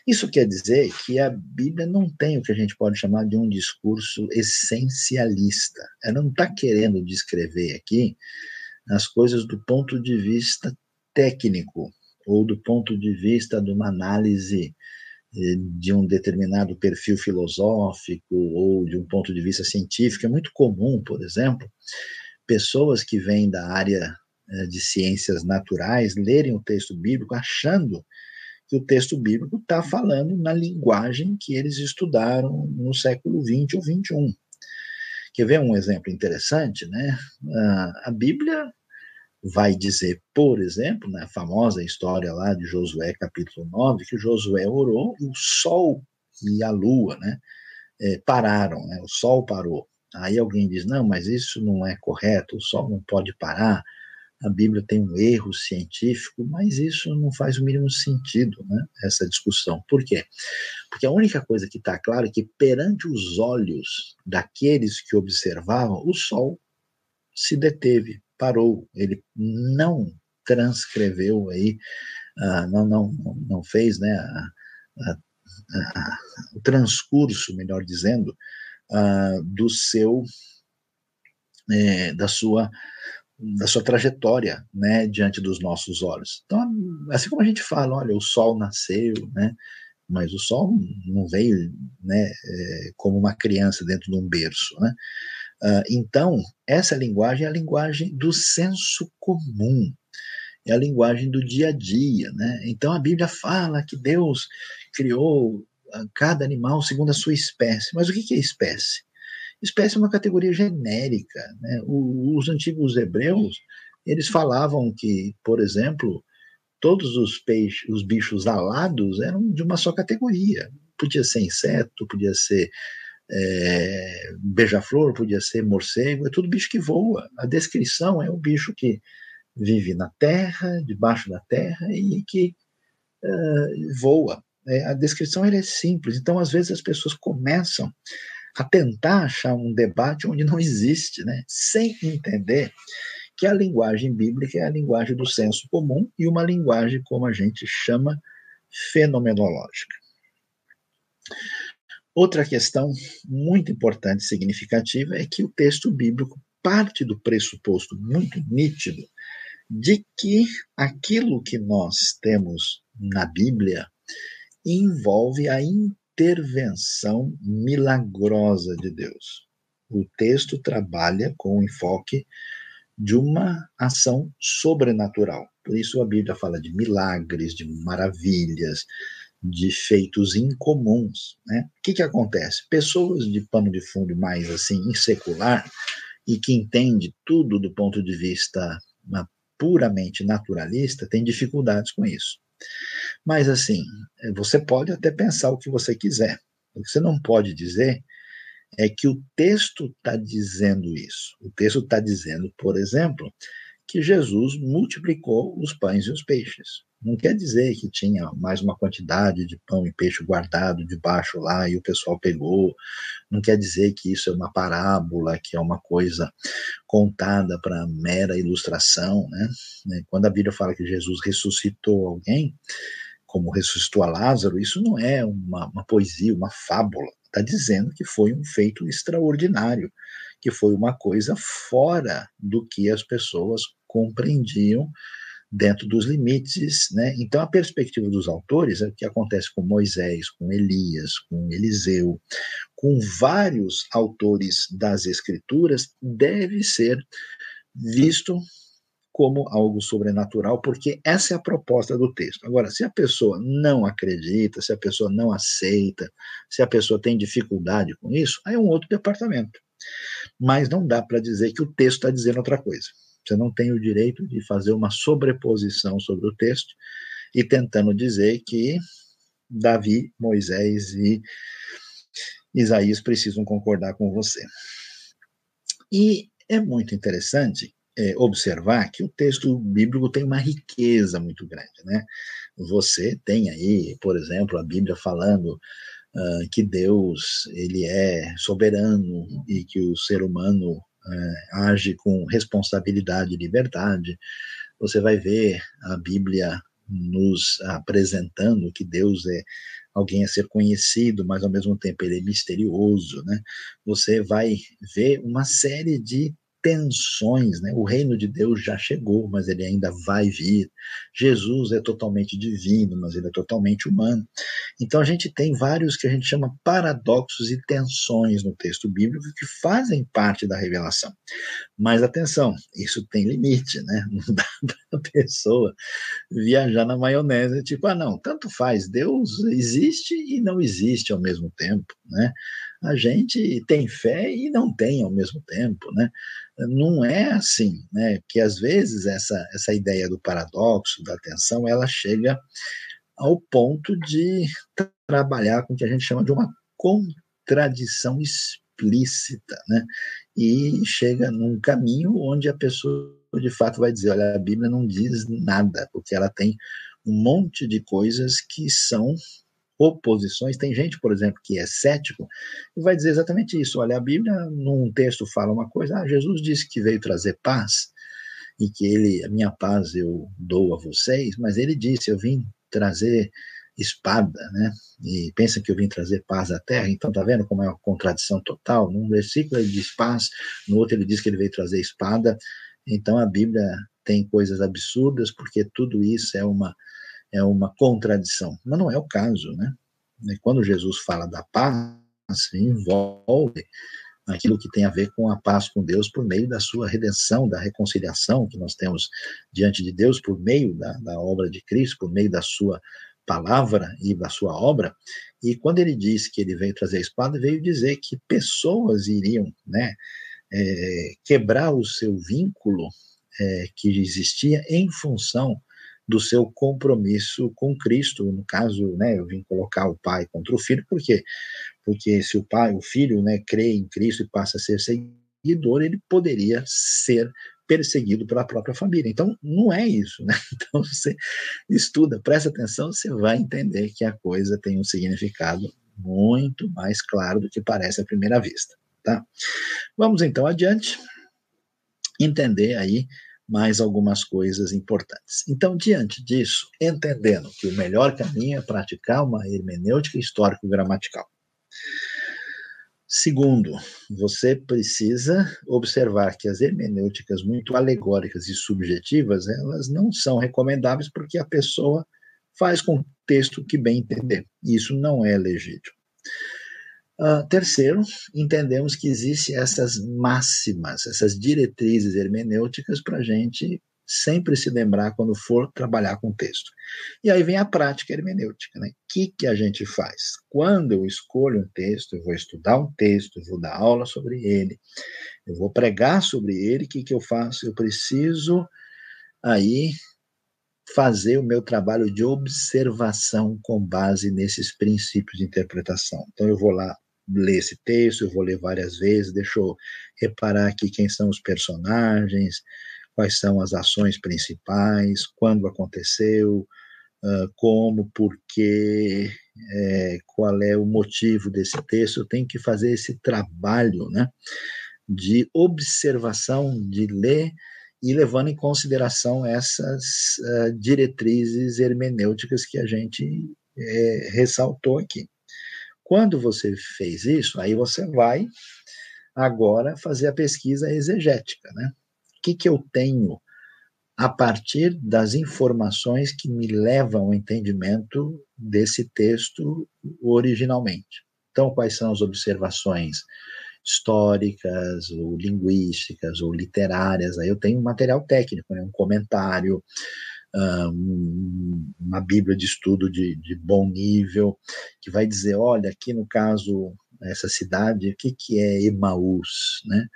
Isso quer dizer que a Bíblia não tem o que a gente pode chamar de um discurso essencialista. Ela não está querendo descrever aqui as coisas do ponto de vista técnico ou do ponto de vista de uma análise eh, de um determinado perfil filosófico ou de um ponto de vista científico. É muito comum, por exemplo, pessoas que vêm da área eh, de ciências naturais lerem o texto bíblico achando que o texto bíblico está falando na linguagem que eles estudaram no século XX ou XXI. Quer ver um exemplo interessante? Né? A Bíblia vai dizer, por exemplo, na famosa história lá de Josué, capítulo 9, que Josué orou e o sol e a lua né, eh, pararam, né, o sol parou. Aí alguém diz: não, mas isso não é correto, o sol não pode parar a Bíblia tem um erro científico, mas isso não faz o mínimo sentido, né, essa discussão. Por quê? Porque a única coisa que está clara é que perante os olhos daqueles que observavam, o Sol se deteve, parou, ele não transcreveu aí, uh, não, não, não fez né, a, a, a, o transcurso, melhor dizendo, uh, do seu, é, da sua da sua trajetória, né, diante dos nossos olhos. Então, assim como a gente fala, olha, o sol nasceu, né, mas o sol não veio, né, é, como uma criança dentro de um berço, né. Uh, então, essa linguagem é a linguagem do senso comum, é a linguagem do dia a dia, né. Então, a Bíblia fala que Deus criou cada animal segundo a sua espécie. Mas o que é espécie? Espécie é uma categoria genérica. Né? os antigos hebreus, eles falavam que, por exemplo, todos os peixes, os bichos alados eram de uma só categoria. Podia ser inseto, podia ser é, beija-flor, podia ser morcego, é tudo bicho que voa. A descrição é um bicho que vive na terra, debaixo da terra e que uh, voa. É, a descrição é simples, então às vezes as pessoas começam a tentar achar um debate onde não existe, né? sem entender que a linguagem bíblica é a linguagem do senso comum e uma linguagem, como a gente chama, fenomenológica. Outra questão muito importante e significativa é que o texto bíblico parte do pressuposto muito nítido de que aquilo que nós temos na Bíblia envolve a intervenção milagrosa de Deus. O texto trabalha com o enfoque de uma ação sobrenatural. Por isso a Bíblia fala de milagres, de maravilhas, de feitos incomuns. Né? O que, que acontece? Pessoas de pano de fundo mais assim, insecular, e que entende tudo do ponto de vista puramente naturalista, têm dificuldades com isso. Mas assim, você pode até pensar o que você quiser. O que você não pode dizer é que o texto está dizendo isso. O texto está dizendo, por exemplo, que Jesus multiplicou os pães e os peixes. Não quer dizer que tinha mais uma quantidade de pão e peixe guardado debaixo lá e o pessoal pegou. Não quer dizer que isso é uma parábola, que é uma coisa contada para mera ilustração. Né? Quando a Bíblia fala que Jesus ressuscitou alguém, como ressuscitou a Lázaro, isso não é uma, uma poesia, uma fábula. Está dizendo que foi um feito extraordinário, que foi uma coisa fora do que as pessoas compreendiam dentro dos limites, né? Então a perspectiva dos autores é o que acontece com Moisés, com Elias, com Eliseu, com vários autores das escrituras deve ser visto como algo sobrenatural, porque essa é a proposta do texto. Agora, se a pessoa não acredita, se a pessoa não aceita, se a pessoa tem dificuldade com isso, aí é um outro departamento. Mas não dá para dizer que o texto está dizendo outra coisa. Você não tem o direito de fazer uma sobreposição sobre o texto e tentando dizer que Davi, Moisés e Isaías precisam concordar com você. E é muito interessante é, observar que o texto bíblico tem uma riqueza muito grande, né? Você tem aí, por exemplo, a Bíblia falando uh, que Deus ele é soberano e que o ser humano é, age com responsabilidade e liberdade. Você vai ver a Bíblia nos apresentando que Deus é alguém a ser conhecido, mas ao mesmo tempo ele é misterioso, né? Você vai ver uma série de tensões, né? O reino de Deus já chegou, mas ele ainda vai vir. Jesus é totalmente divino, mas ele é totalmente humano. Então a gente tem vários que a gente chama paradoxos e tensões no texto bíblico que fazem parte da revelação. Mas atenção, isso tem limite, né? Não dá para a pessoa viajar na maionese, tipo, ah, não, tanto faz, Deus existe e não existe ao mesmo tempo, né? A gente tem fé e não tem ao mesmo tempo, né? Não é assim, né? Que às vezes essa, essa ideia do paradoxo, da tensão, ela chega ao ponto de trabalhar com o que a gente chama de uma contradição explícita, né? E chega num caminho onde a pessoa de fato vai dizer, olha, a Bíblia não diz nada, porque ela tem um monte de coisas que são oposições. Tem gente, por exemplo, que é cético e vai dizer exatamente isso. Olha, a Bíblia, num texto, fala uma coisa: ah, Jesus disse que veio trazer paz e que ele, a minha paz eu dou a vocês, mas ele disse: eu vim trazer espada, né? E pensa que eu vim trazer paz à terra, então tá vendo como é uma contradição total? Num versículo ele diz paz, no outro ele diz que ele veio trazer espada. Então a Bíblia tem coisas absurdas, porque tudo isso é uma é uma contradição, mas não é o caso, né? Quando Jesus fala da paz, envolve aquilo que tem a ver com a paz com Deus por meio da sua redenção, da reconciliação que nós temos diante de Deus por meio da, da obra de Cristo, por meio da sua palavra e da sua obra. E quando ele diz que ele veio trazer a espada, veio dizer que pessoas iriam, né, é, quebrar o seu vínculo é, que existia em função do seu compromisso com Cristo. No caso, né, eu vim colocar o pai contra o filho, por quê? porque se o pai, o filho, né, crê em Cristo e passa a ser seguidor, ele poderia ser perseguido pela própria família. Então, não é isso, né? Então, você estuda, presta atenção, você vai entender que a coisa tem um significado muito mais claro do que parece à primeira vista, tá? Vamos então adiante, entender aí mais algumas coisas importantes. Então, diante disso, entendendo que o melhor caminho é praticar uma hermenêutica histórico-gramatical. Segundo, você precisa observar que as hermenêuticas muito alegóricas e subjetivas, elas não são recomendáveis porque a pessoa faz com o texto que bem entender. Isso não é legítimo. Uh, terceiro, entendemos que existem essas máximas, essas diretrizes hermenêuticas para a gente sempre se lembrar quando for trabalhar com texto. E aí vem a prática hermenêutica, né? O que, que a gente faz? Quando eu escolho um texto, eu vou estudar um texto, eu vou dar aula sobre ele, eu vou pregar sobre ele, o que, que eu faço? Eu preciso aí fazer o meu trabalho de observação com base nesses princípios de interpretação. Então eu vou lá ler esse texto, eu vou ler várias vezes, deixa eu reparar aqui quem são os personagens, quais são as ações principais, quando aconteceu, como, porquê, é, qual é o motivo desse texto. Eu tenho que fazer esse trabalho né, de observação, de ler e levando em consideração essas diretrizes hermenêuticas que a gente é, ressaltou aqui. Quando você fez isso, aí você vai agora fazer a pesquisa exegética, né? que, que eu tenho a partir das informações que me levam ao entendimento desse texto originalmente. Então, quais são as observações históricas, ou linguísticas, ou literárias? Aí eu tenho um material técnico, né? um comentário, uma bíblia de estudo de, de bom nível, que vai dizer, olha, aqui no caso, essa cidade, o que, que é Emaús, né?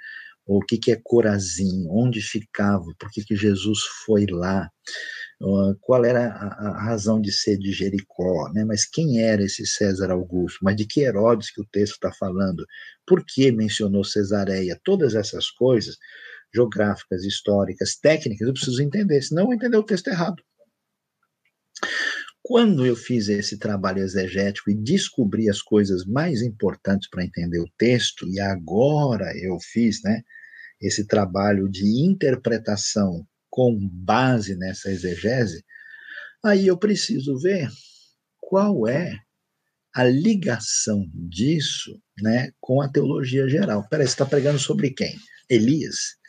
o que, que é Corazim, onde ficava, por que, que Jesus foi lá, uh, qual era a, a, razão de ser de Jericó, né? mas quem era esse César Augusto, mas de que Herodes que o texto está falando, por que mencionou Cesareia, todas essas coisas, geográficas, históricas, técnicas, eu preciso entender, senão eu vou entender o texto errado. Quando eu fiz esse trabalho exegético e descobri as coisas mais importantes para entender o texto, e agora eu fiz né, esse trabalho de interpretação com base nessa exegese, aí eu preciso ver qual é a ligação disso né, com a teologia geral. Peraí, você está pregando sobre quem? Elias?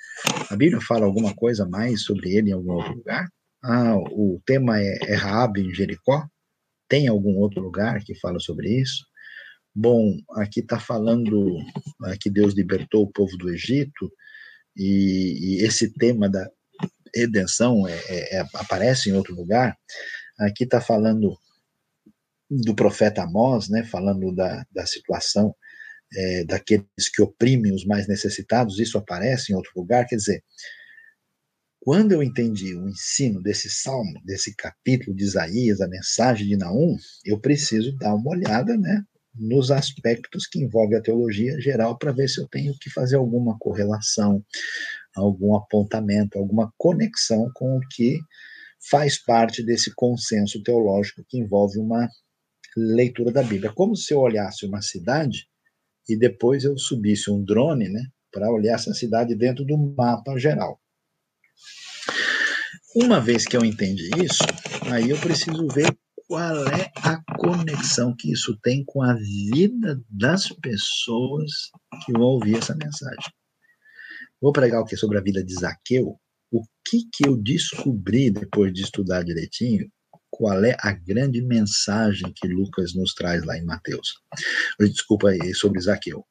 A Bíblia fala alguma coisa mais sobre ele em algum outro lugar? Ah, o tema é, é Raab em Jericó? Tem algum outro lugar que fala sobre isso? Bom, aqui está falando ah, que Deus libertou o povo do Egito, e, e esse tema da redenção é, é, é aparece em outro lugar. Aqui está falando do profeta Amós, né, falando da, da situação é, daqueles que oprimem os mais necessitados, isso aparece em outro lugar, quer dizer, quando eu entendi o ensino desse salmo, desse capítulo de Isaías, a mensagem de Naum, eu preciso dar uma olhada, né, nos aspectos que envolvem a teologia geral para ver se eu tenho que fazer alguma correlação, algum apontamento, alguma conexão com o que faz parte desse consenso teológico que envolve uma leitura da Bíblia. Como se eu olhasse uma cidade e depois eu subisse um drone, né, para olhar essa cidade dentro do mapa geral. Uma vez que eu entendi isso, aí eu preciso ver qual é a conexão que isso tem com a vida das pessoas que vão ouvir essa mensagem. Vou pregar o que sobre a vida de Zaqueu. O que que eu descobri depois de estudar direitinho? Qual é a grande mensagem que Lucas nos traz lá em Mateus? Desculpa aí, sobre Zaqueu.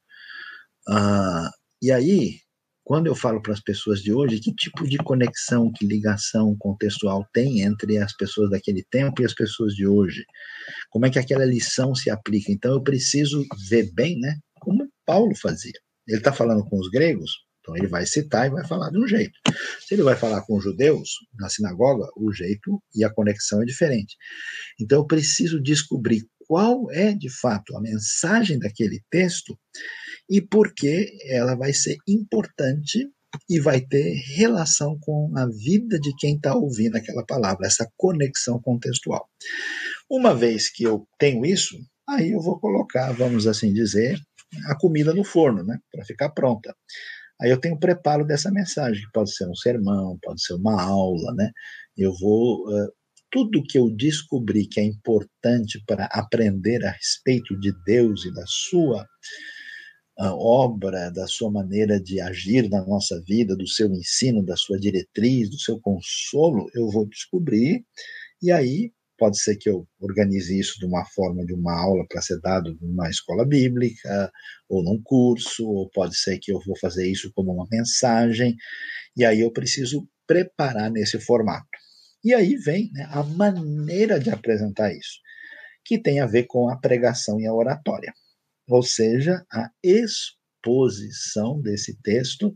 Ah, e aí, quando eu falo para as pessoas de hoje, que tipo de conexão, que ligação contextual tem entre as pessoas daquele tempo e as pessoas de hoje? Como é que aquela lição se aplica? Então eu preciso ver bem, né? Como Paulo fazia. Ele está falando com os gregos, então ele vai citar e vai falar de um jeito. Se ele vai falar com judeus na sinagoga, o jeito e a conexão é diferente. Então eu preciso descobrir qual é de fato a mensagem daquele texto e por que ela vai ser importante e vai ter relação com a vida de quem está ouvindo aquela palavra, essa conexão contextual. Uma vez que eu tenho isso, aí eu vou colocar, vamos assim dizer, a comida no forno, né, para ficar pronta. Aí eu tenho preparo dessa mensagem, que pode ser um sermão, pode ser uma aula, né? Eu vou uh, tudo que eu descobri que é importante para aprender a respeito de Deus e da sua obra, da sua maneira de agir na nossa vida, do seu ensino, da sua diretriz, do seu consolo, eu vou descobrir e aí Pode ser que eu organize isso de uma forma de uma aula para ser dado numa escola bíblica, ou num curso, ou pode ser que eu vou fazer isso como uma mensagem, e aí eu preciso preparar nesse formato. E aí vem né, a maneira de apresentar isso, que tem a ver com a pregação e a oratória, ou seja, a exposição desse texto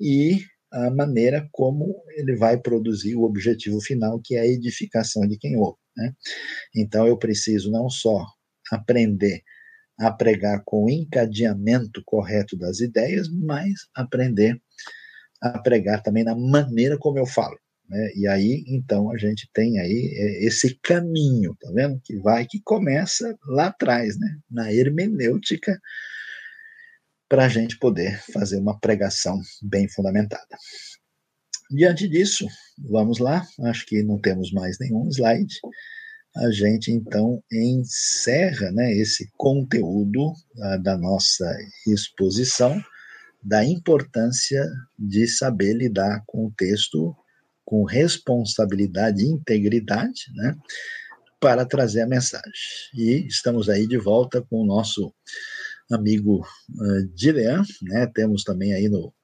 e a maneira como ele vai produzir o objetivo final, que é a edificação de quem ouve. Né? Então eu preciso não só aprender a pregar com o encadeamento correto das ideias, mas aprender a pregar também na maneira como eu falo. Né? E aí, então, a gente tem aí é, esse caminho, tá vendo? Que vai, que começa lá atrás, né? Na hermenêutica, para a gente poder fazer uma pregação bem fundamentada. Diante disso, vamos lá, acho que não temos mais nenhum slide. A gente então encerra né, esse conteúdo uh, da nossa exposição, da importância de saber lidar com o texto com responsabilidade e integridade, né, para trazer a mensagem. E estamos aí de volta com o nosso amigo uh, Dilean, né, temos também aí no,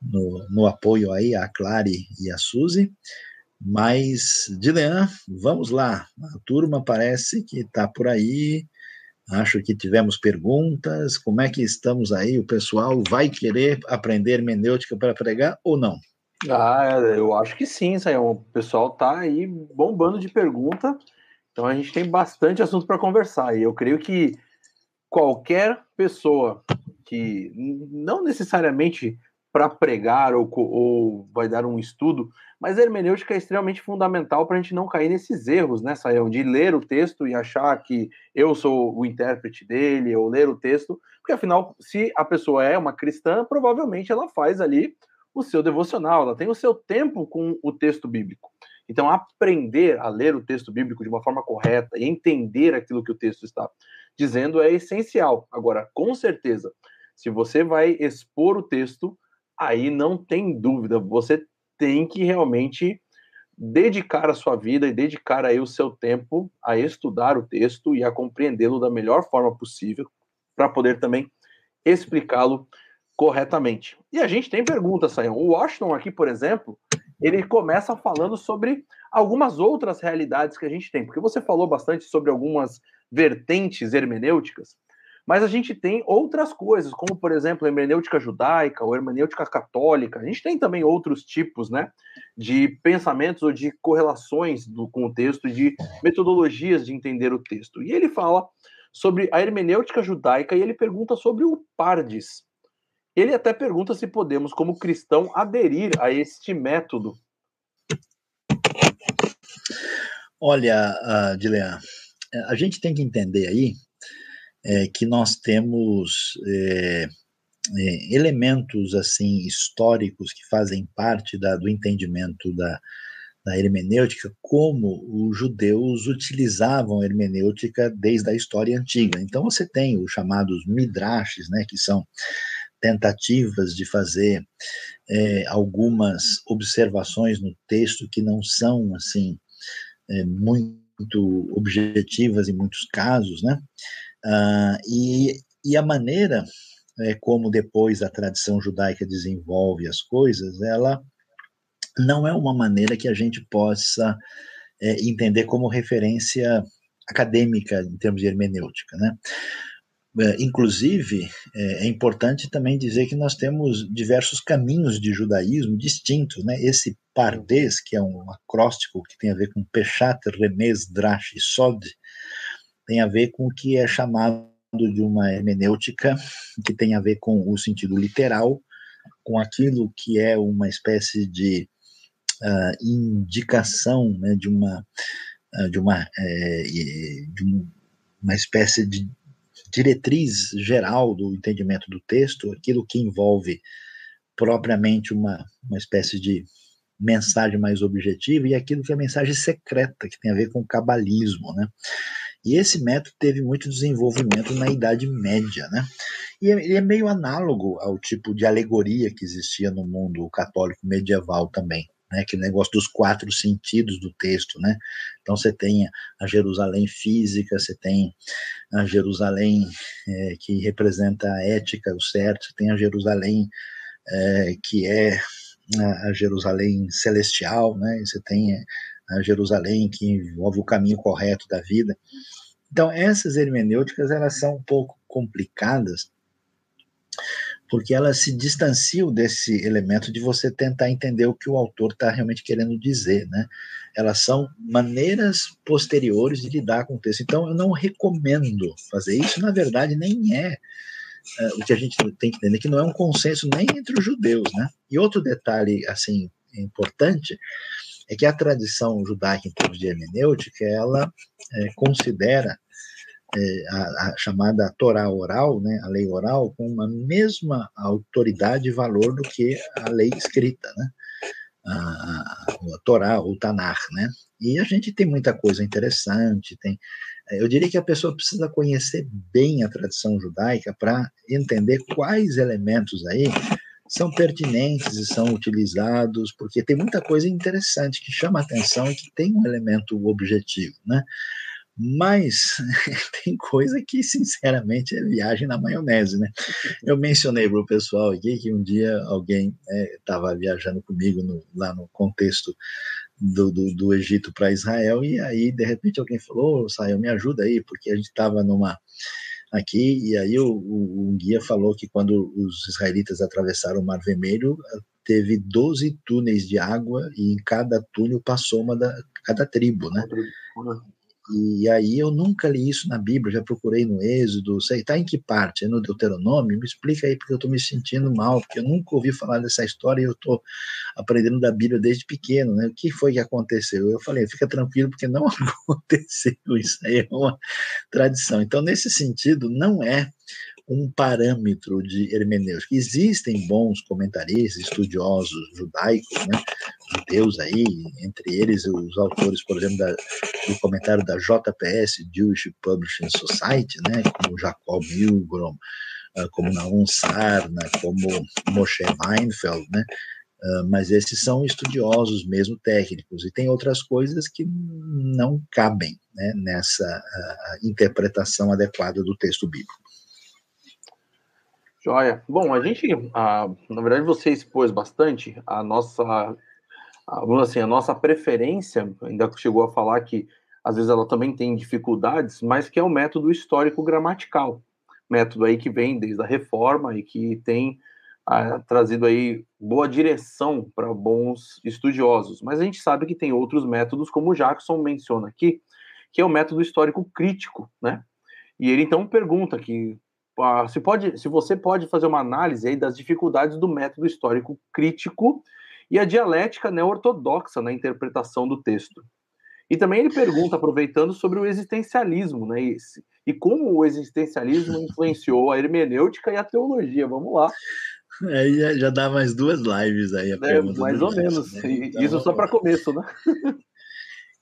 no, no apoio aí a Clare e a Suzy. Mas, Dilean, vamos lá. A turma parece que está por aí. Acho que tivemos perguntas. Como é que estamos aí? O pessoal vai querer aprender hermenêutica para pregar ou não? Ah, eu acho que sim. O pessoal está aí bombando de pergunta. Então a gente tem bastante assunto para conversar. E eu creio que qualquer pessoa que não necessariamente para pregar ou, ou, vai dar um estudo, mas a hermenêutica é extremamente fundamental para a gente não cair nesses erros, né, Sayão? De ler o texto e achar que eu sou o intérprete dele, ou ler o texto, porque afinal, se a pessoa é uma cristã, provavelmente ela faz ali o seu devocional, ela tem o seu tempo com o texto bíblico. Então, aprender a ler o texto bíblico de uma forma correta e entender aquilo que o texto está dizendo é essencial. Agora, com certeza, se você vai expor o texto, aí não tem dúvida, você tem que realmente dedicar a sua vida e dedicar aí o seu tempo a estudar o texto e a compreendê-lo da melhor forma possível para poder também explicá-lo corretamente. E a gente tem perguntas, Sayão. O Washington aqui, por exemplo, ele começa falando sobre algumas outras realidades que a gente tem, porque você falou bastante sobre algumas vertentes hermenêuticas, mas a gente tem outras coisas, como, por exemplo, a hermenêutica judaica ou hermenêutica católica. A gente tem também outros tipos né, de pensamentos ou de correlações do, com o texto, de metodologias de entender o texto. E ele fala sobre a hermenêutica judaica e ele pergunta sobre o Pardes. Ele até pergunta se podemos, como cristão, aderir a este método. Olha, uh, Dilean, a gente tem que entender aí é, que nós temos é, é, elementos assim históricos que fazem parte da, do entendimento da, da hermenêutica, como os judeus utilizavam a hermenêutica desde a história antiga. Então você tem os chamados midrashes, né, que são tentativas de fazer é, algumas observações no texto que não são assim é, muito objetivas em muitos casos, né? Uh, e, e a maneira é, como depois a tradição judaica desenvolve as coisas, ela não é uma maneira que a gente possa é, entender como referência acadêmica em termos de hermenêutica, né? É, inclusive, é, é, importante também dizer que nós temos diversos caminhos de judaísmo distintos, né? Esse Pardes, que é um acróstico que tem a ver com Peshat, Remez, Drash e Sod, tem a ver com o que é chamado de uma hermenêutica, que tem a ver com o sentido literal, com aquilo que é uma espécie de uh, indicação né, de uma uh, de uma é, de uma espécie de diretriz geral do entendimento do texto, aquilo que envolve propriamente uma, uma espécie de mensagem mais objetiva e aquilo que é mensagem secreta, que tem a ver com o cabalismo, né? E esse método teve muito desenvolvimento na Idade Média, né? E ele é meio análogo ao tipo de alegoria que existia no mundo católico medieval também né, aquele negócio dos quatro sentidos do texto, né? Então você tem a Jerusalém física, você tem a Jerusalém é, que representa a ética, o certo, você tem a Jerusalém é, que é a, Jerusalém celestial, né? Você tem a Jerusalém que envolve o caminho correto da vida. Então essas hermenêuticas elas são um pouco complicadas porque elas se distanciam desse elemento de você tentar entender o que o autor está realmente querendo dizer, né? Elas são maneiras posteriores de lidar com o texto. Então, eu não recomendo fazer isso. Na verdade, nem é uh, o que a gente tem que entender que não é um consenso nem entre os judeus, né? E outro detalhe assim importante é que a tradição judaica em termos de hermenêutica ela é, considera é, a, a, chamada Torá oral, né, a lei oral, com uma mesma autoridade e valor do que a lei escrita, né, a, a Torá ou Tanar, né, e a gente tem muita coisa interessante, tem, eu diria que a pessoa precisa conhecer bem a tradição judaica para entender quais elementos aí são pertinentes e são utilizados, porque tem muita coisa interessante que chama atenção e que tem um elemento objetivo, né? Mas tem coisa que, sinceramente, é viagem na maionese, né? Eu mencionei para o pessoal aqui que um dia alguém estava é, viajando comigo no, lá no contexto do, do, do Egito para Israel, e aí, de repente, alguém falou: oh, Sael, me ajuda aí, porque a gente estava numa aqui, e aí o, o, o, guia falou que quando os israelitas atravessaram o Mar Vermelho, teve 12 túneis de água, e em cada túnel passou uma da cada tribo, né? E aí eu nunca li isso na Bíblia, já procurei no Êxodo, sei, tá em que parte? É no Deuteronômio? Me explica aí, porque eu estou me sentindo mal, porque eu nunca ouvi falar dessa história e eu estou aprendendo da Bíblia desde pequeno, né? O que foi que aconteceu? Eu falei, fica tranquilo, porque não aconteceu, isso aí é uma tradição. Então, nesse sentido, não é um parâmetro de hermenêutica. Existem bons comentaristas, estudiosos judaicos, né, judeus aí, entre eles os autores, por exemplo, da, do comentário da JPS, Jewish Publishing Society, né, como Jacob Milgrom, ah, como Naum Sarna, como Moshe Weinfeld, né, Uh, mas esses são estudiosos mesmo técnicos e tem outras coisas que não cabem né, nessa uh, interpretação adequada do texto bíblico. Joia. Bom, a gente, a, na verdade, você expôs bastante a nossa, a, assim, a nossa preferência, ainda chegou a falar que às vezes ela também tem dificuldades, mas que é o método histórico gramatical, método aí que vem desde a reforma e que tem a, trazido aí boa direção para bons estudiosos. Mas a gente sabe que tem outros métodos, como o Jackson menciona aqui, que é o método histórico crítico, né? E ele então pergunta que se, pode, se você pode fazer uma análise aí das dificuldades do método histórico crítico e a dialética neo-ortodoxa na interpretação do texto. E também ele pergunta, aproveitando, sobre o existencialismo, né? E, e como o existencialismo influenciou a hermenêutica e a teologia. Vamos lá. Aí já, já dá mais duas lives aí. A é, mais ou menos. Né? Então, Isso só para começo, né?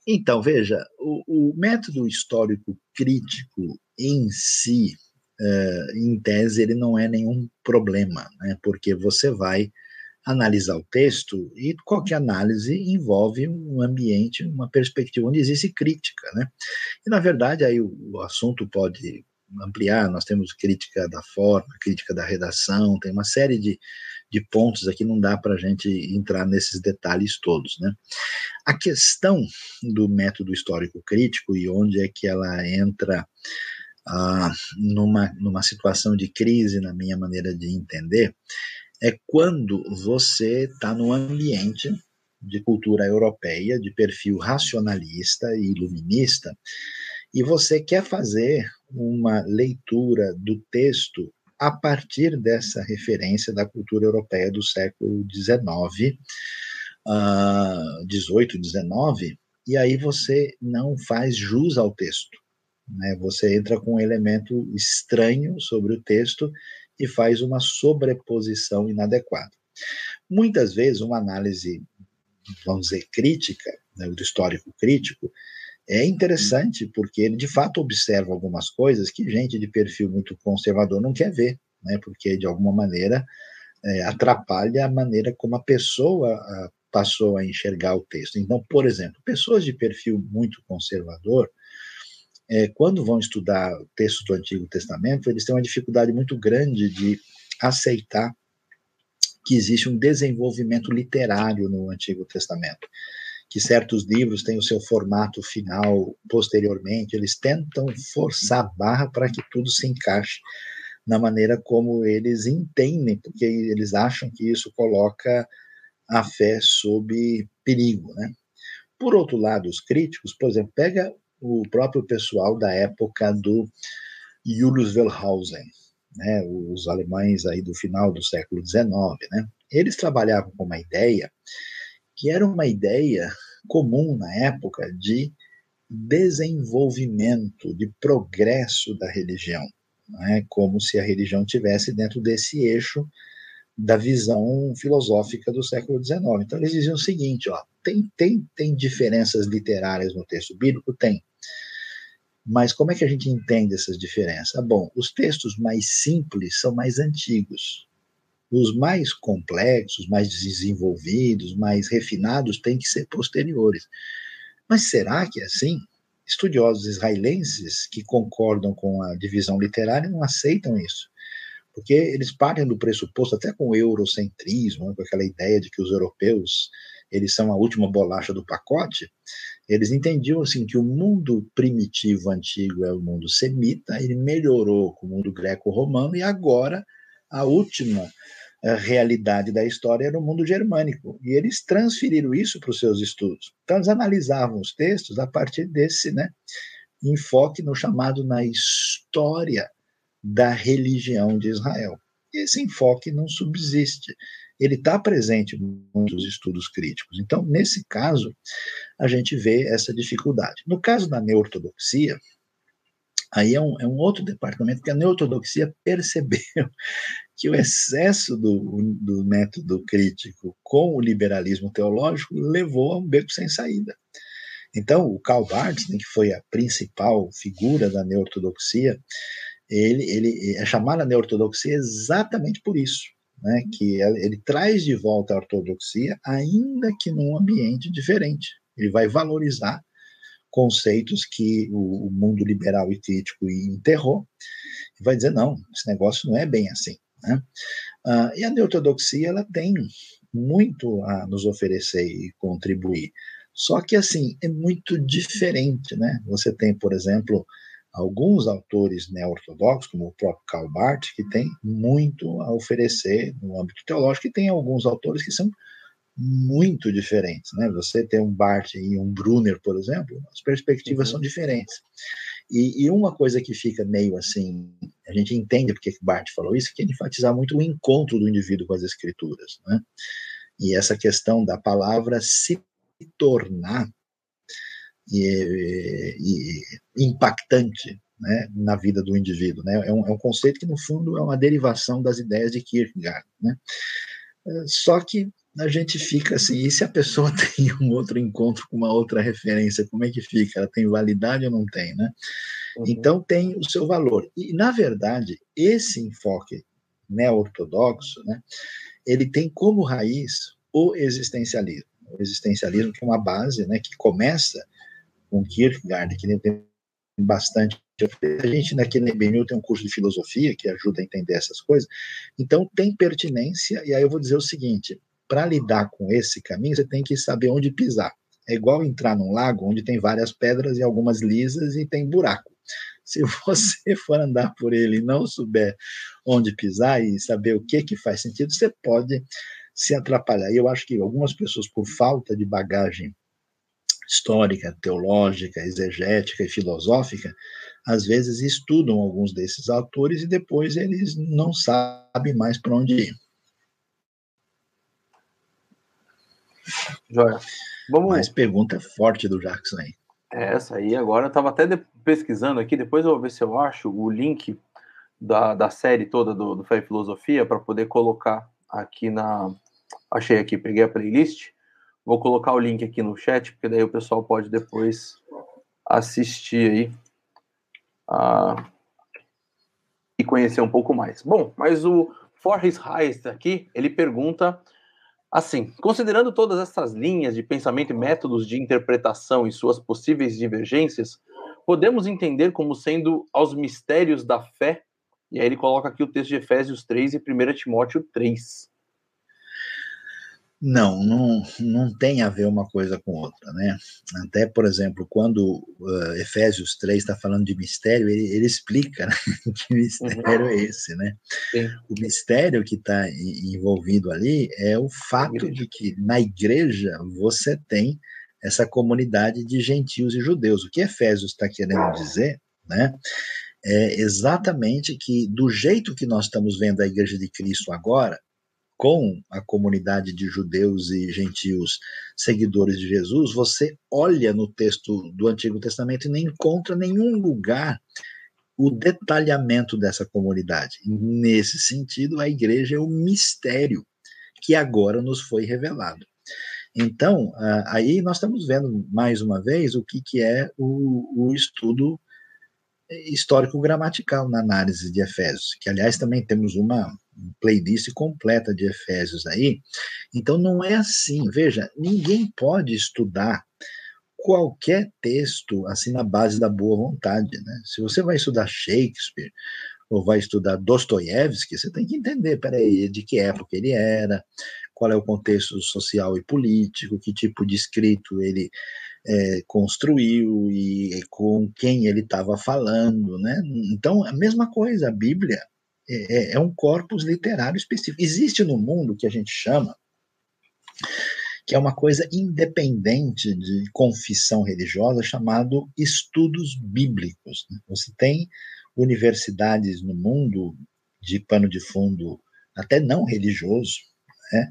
Então, veja, o, o método histórico crítico em si, uh, em tese, ele não é nenhum problema, né? porque você vai analisar o texto e qualquer análise envolve um ambiente, uma perspectiva onde existe crítica, né? E na verdade aí o, o, assunto pode ampliar, nós temos crítica da forma, crítica da redação, tem uma série de, de pontos aqui, não dá para a gente entrar nesses detalhes todos, né? A questão do método histórico crítico e onde é que ela entra ah, numa, numa situação de crise, na minha maneira de entender, é quando você está no ambiente de cultura europeia, de perfil racionalista e iluminista, e você quer fazer uma leitura do texto a partir dessa referência da cultura europeia do século XIX, uh, 18, 19, e aí você não faz jus ao texto. Né? Você entra com um elemento estranho sobre o texto e faz uma sobreposição inadequada. Muitas vezes, uma análise, vamos dizer, crítica, né, do histórico crítico, é interessante porque ele de fato observa algumas coisas que gente de perfil muito conservador não quer ver, né? Porque de alguma maneira é, atrapalha a maneira como a pessoa a, passou a enxergar o texto. Então, por exemplo, pessoas de perfil muito conservador, é, quando vão estudar textos do Antigo Testamento, eles têm uma dificuldade muito grande de aceitar que existe um desenvolvimento literário no Antigo Testamento que certos livros têm o seu formato final posteriormente, eles tentam forçar a barra para que tudo se encaixe na maneira como eles entendem, porque eles acham que isso coloca a fé sob perigo, né? Por outro lado, os críticos, por exemplo, pega o próprio pessoal da época do Julius Wellhausen, né, os alemães aí do final do século XIX, né? Eles trabalhavam com uma ideia que era uma ideia comum na época de desenvolvimento, de progresso da religião, é? como se a religião tivesse dentro desse eixo da visão filosófica do século XIX. Então eles diziam o seguinte, ó, tem, tem, tem diferenças literárias no texto bíblico? Tem. Mas como é que a gente entende essas diferenças? Bom, os textos mais simples são mais antigos. Os mais complexos, mais desenvolvidos, mais refinados têm que ser posteriores. Mas será que é assim? Estudiosos israelenses que concordam com a divisão literária não aceitam isso. Porque eles partem do pressuposto, até com o eurocentrismo, né, com aquela ideia de que os europeus eles são a última bolacha do pacote, eles entendiam assim que o mundo primitivo antigo é o mundo semita, ele melhorou com o mundo greco-romano e agora a última a realidade da história era o mundo germânico. E eles transferiram isso para os seus estudos. Então, eles analisavam os textos a partir desse né, enfoque no chamado na história da religião de Israel. E esse enfoque não subsiste. Ele está presente muitos estudos críticos. Então, nesse caso, a gente vê essa dificuldade. No caso da neortodoxia, Aí é um, é um outro departamento que a neortodoxia percebeu que o excesso do, do método crítico com o liberalismo teológico levou a um beco sem saída. Então, o Karl Barth, né, que foi a principal figura da neortodoxia, ele, ele é chamado a neortodoxia exatamente por isso, né, que ele traz de volta a ortodoxia, ainda que num ambiente diferente. Ele vai valorizar conceitos que o, o mundo liberal e crítico enterrou, e vai dizer, não, esse negócio não é bem assim. Né? Ah, e a neortodoxia ela tem muito a nos oferecer e contribuir. Só que, assim, é muito diferente, né? Você tem, por exemplo, alguns autores neo-ortodoxos, como o próprio Karl Barth, que tem muito a oferecer no âmbito teológico, e tem alguns autores que são muito diferentes, né? Você tem um Barth e um Brunner, por exemplo, as perspectivas uhum. são diferentes. E, e, uma coisa que fica meio assim, a gente entende porque que Barth falou isso, que é enfatizar muito o encontro do indivíduo com as escrituras, né? E essa questão da palavra se tornar e, e, impactante né, na vida do indivíduo. Né? É, um, é um conceito que, no fundo, é uma derivação das ideias de Kierkegaard. Né? Só que a gente fica assim, e se a pessoa tem um outro encontro com uma outra referência, como é que fica? Ela tem validade ou não tem, né? Uhum. Então tem o seu valor. E, na verdade, esse enfoque neo-ortodoxo, né, ele tem como raiz o existencialismo. O existencialismo que é uma base, né, que começa com Kierkegaard, que tem bastante a gente aqui na IBNU tem um curso de filosofia que ajuda a entender essas coisas, então tem pertinência, e aí eu vou dizer o seguinte: para lidar com esse caminho, você tem que saber onde pisar. É igual entrar num lago onde tem várias pedras e algumas lisas e tem buraco. Se você for andar por ele e não souber onde pisar e saber o que que faz sentido, você pode se atrapalhar. E eu acho que algumas pessoas, por falta de bagagem histórica, teológica, exegética e filosófica, às vezes estudam alguns desses autores e depois eles não sabem mais para onde ir. Joia. Vamos... Mais pergunta forte do Jackson aí. É essa aí, agora eu estava até pesquisando aqui, depois eu vou ver se eu acho o link da, da série toda do, do Fé e Filosofia para poder colocar aqui na. Achei aqui, peguei a playlist. Vou colocar o link aqui no chat, porque daí o pessoal pode depois assistir aí uh, e conhecer um pouco mais. Bom, mas o Forrest Heist aqui, ele pergunta assim, considerando todas essas linhas de pensamento e métodos de interpretação e suas possíveis divergências, podemos entender como sendo aos mistérios da fé, e aí ele coloca aqui o texto de Efésios 3 e 1 Timóteo 3. Não, não, não tem a ver uma coisa com outra, né? Até, por exemplo, quando uh, Efésios 3 está falando de mistério, ele, ele explica né? que mistério uhum. é esse, né? Sim. O mistério que está envolvido ali é o fato de que na igreja você tem essa comunidade de gentios e judeus. O que Efésios está querendo dizer, né? É exatamente que do jeito que nós estamos vendo a igreja de Cristo agora, com a comunidade de judeus e gentios seguidores de Jesus, você olha no texto do Antigo Testamento e não encontra nenhum lugar o detalhamento dessa comunidade. Nesse sentido, a igreja é o mistério que agora nos foi revelado. Então, aí nós estamos vendo mais uma vez o que, que é o, o estudo histórico-gramatical na análise de Efésios, que aliás também temos uma playlist completa de Efésios aí. Então não é assim, veja, ninguém pode estudar qualquer texto assim na base da boa vontade, né? Se você vai estudar Shakespeare ou vai estudar Dostoiévski, você tem que entender, peraí, de que época ele era, qual é o contexto social e político, que tipo de escrito ele é, construiu e com quem ele estava falando, né? Então, a mesma coisa, a Bíblia é, é, é um corpus literário específico. Existe no mundo que a gente chama que é uma coisa independente de confissão religiosa, chamado estudos bíblicos. Né? Você tem universidades no mundo de pano de fundo até não religioso, né?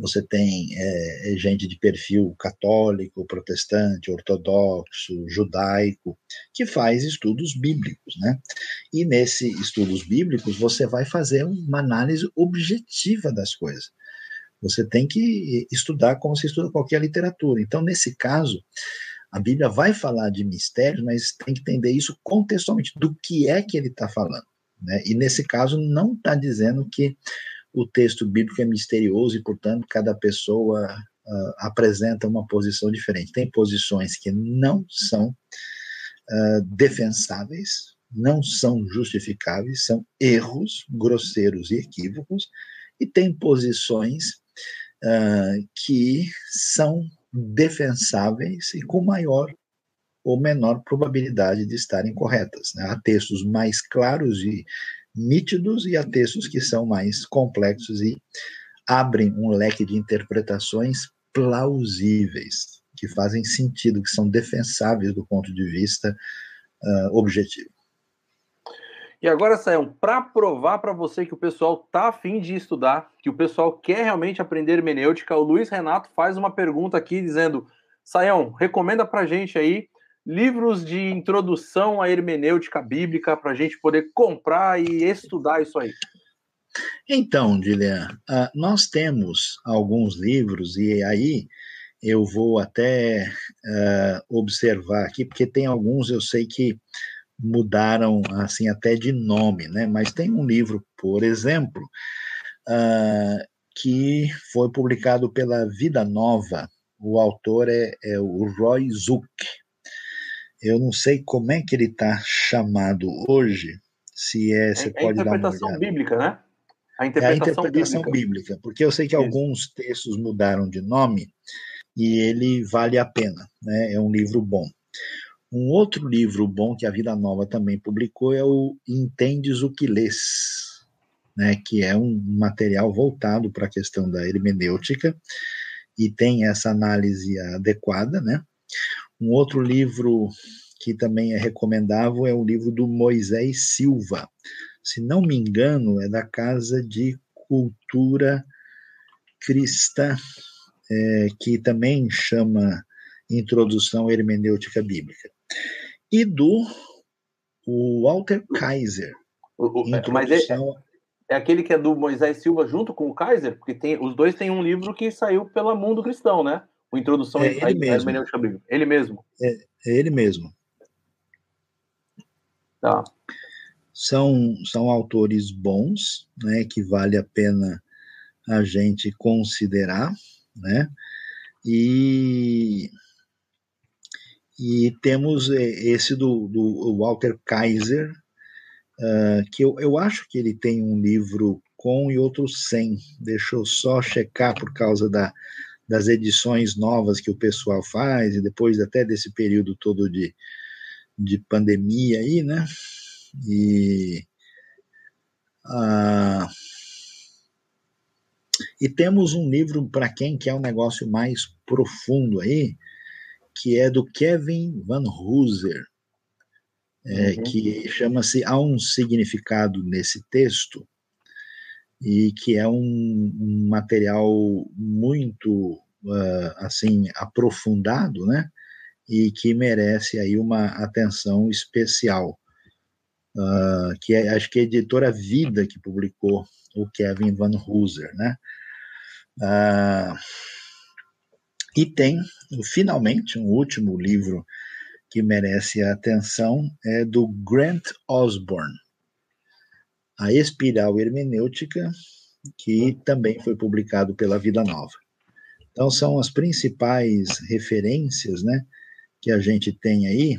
Você tem é, gente de perfil católico, protestante, ortodoxo, judaico, que faz estudos bíblicos, né? E nesse estudos bíblicos você vai fazer uma análise objetiva das coisas. Você tem que estudar como se estuda qualquer literatura. Então, nesse caso, a Bíblia vai falar de mistérios, mas tem que entender isso contextualmente, do que é que ele está falando. Né? E nesse caso, não está dizendo que o texto bíblico é misterioso e, portanto, cada pessoa uh, apresenta uma posição diferente. Tem posições que não são uh, defensáveis, não são justificáveis, são erros grosseiros e equívocos, e tem posições uh, que são defensáveis e com maior ou menor probabilidade de estarem corretas. Né? Há textos mais claros e nítidos e há textos que são mais complexos e abrem um leque de interpretações plausíveis, que fazem sentido, que são defensáveis do ponto de vista uh, objetivo. E agora, Sayão, para provar para você que o pessoal tá afim de estudar, que o pessoal quer realmente aprender hermenêutica, o Luiz Renato faz uma pergunta aqui dizendo: Sayão, recomenda para gente aí livros de introdução à hermenêutica bíblica para a gente poder comprar e estudar isso aí? Então, Dilian, uh, nós temos alguns livros, e aí eu vou até uh, observar aqui, porque tem alguns eu sei que mudaram assim até de nome, né? Mas tem um livro, por exemplo, uh, que foi publicado pela Vida Nova. O autor é, é o Roy Zuck. Eu não sei como é que ele está chamado hoje, se é, você é, pode dar uma olhada. A interpretação bíblica, né? A interpretação, é a interpretação bíblica. bíblica. porque eu sei que Isso. alguns textos mudaram de nome e ele vale a pena, né? É um livro bom. Um outro livro bom que a Vida Nova também publicou é o Entendes o que lês, né? Que é um material voltado para a questão da hermenêutica e tem essa análise adequada, né? Um outro livro que também é recomendável é o livro do Moisés Silva. Se não me engano, é da Casa de Cultura Cristã, é, que também chama Introdução Hermenêutica Bíblica. E do o Walter Kaiser. O, o, é, mas é, é, aquele que é do Moisés Silva junto com o Kaiser? Porque tem, os dois têm um livro que saiu pela Mundo Cristão, né? O Introdução é ele à Hermenêutica Bíblica. Ele mesmo. É, é ele mesmo. Tá. São, são autores bons, né, que vale a pena a gente considerar, né? E, e temos é, esse do, do Walter Kaiser, uh, que eu, eu acho que ele tem um livro com e outro sem. Deixa eu só checar por causa da, das edições novas que o pessoal faz, e depois até desse período todo de, de pandemia aí, né? E. Uh, e temos um livro para quem quer um negócio mais profundo aí, que é do Kevin Van Hooser, é, uhum. que chama-se Há um Significado nesse Texto, e que é um, um material muito uh, assim aprofundado, né? E que merece aí uma atenção especial. Uh, que é, acho que é a editora Vida que publicou o Kevin Van Hooser, né? Uh, e tem, finalmente, um último livro que merece a atenção, é do Grant Osborne, A Espiral Hermenêutica, que também foi publicado pela Vida Nova. Então, são as principais referências né, que a gente tem aí,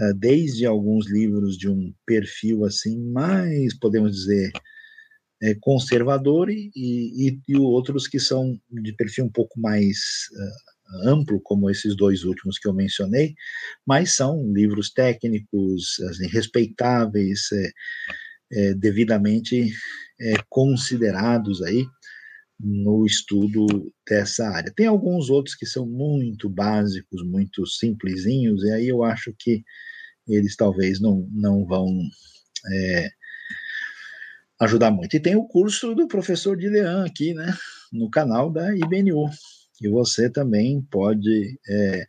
ah, desde alguns livros de um perfil assim mais, podemos dizer, é, conservador e, e, e, outros que são de perfil um pouco mais uh, amplo, como esses dois últimos que eu mencionei, mas são livros técnicos, assim, respeitáveis, é, é, devidamente é, considerados aí no estudo dessa área. Tem alguns outros que são muito básicos, muito simplesinhos, e aí eu acho que eles talvez não, não vão é, ajudar muito. E tem o curso do professor Dilean aqui, né, no canal da IBNU, que você também pode. É,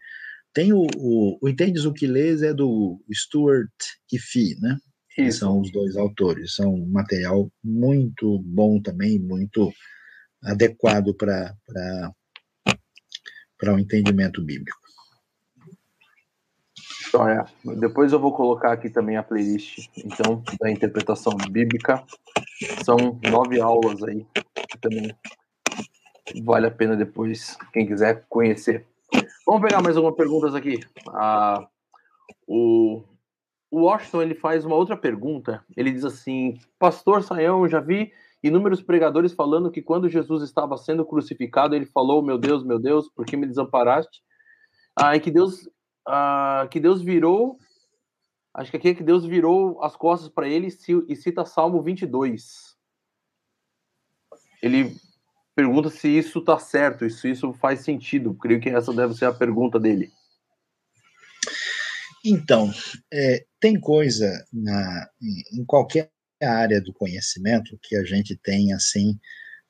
tem o, o, o Entendes o que lês é do Stuart e Fee, né? Que são os dois autores. São um material muito bom também, muito adequado para o um entendimento bíblico. Olha, depois eu vou colocar aqui também a playlist, então, da interpretação bíblica. São nove aulas aí, que também vale a pena depois, quem quiser conhecer. Vamos pegar mais algumas perguntas aqui. Ah, o, o Washington ele faz uma outra pergunta. Ele diz assim: Pastor Saião, já vi inúmeros pregadores falando que quando Jesus estava sendo crucificado, ele falou: Meu Deus, meu Deus, por que me desamparaste? Ah, e que Deus uh, que Deus virou, acho que aqui é que Deus virou as costas para ele e cita Salmo 22. Ele pergunta se isso está certo, se isso faz sentido. Creio que essa deve ser a pergunta dele. Então, é, tem coisa na, em qualquer área do conhecimento que a gente tem assim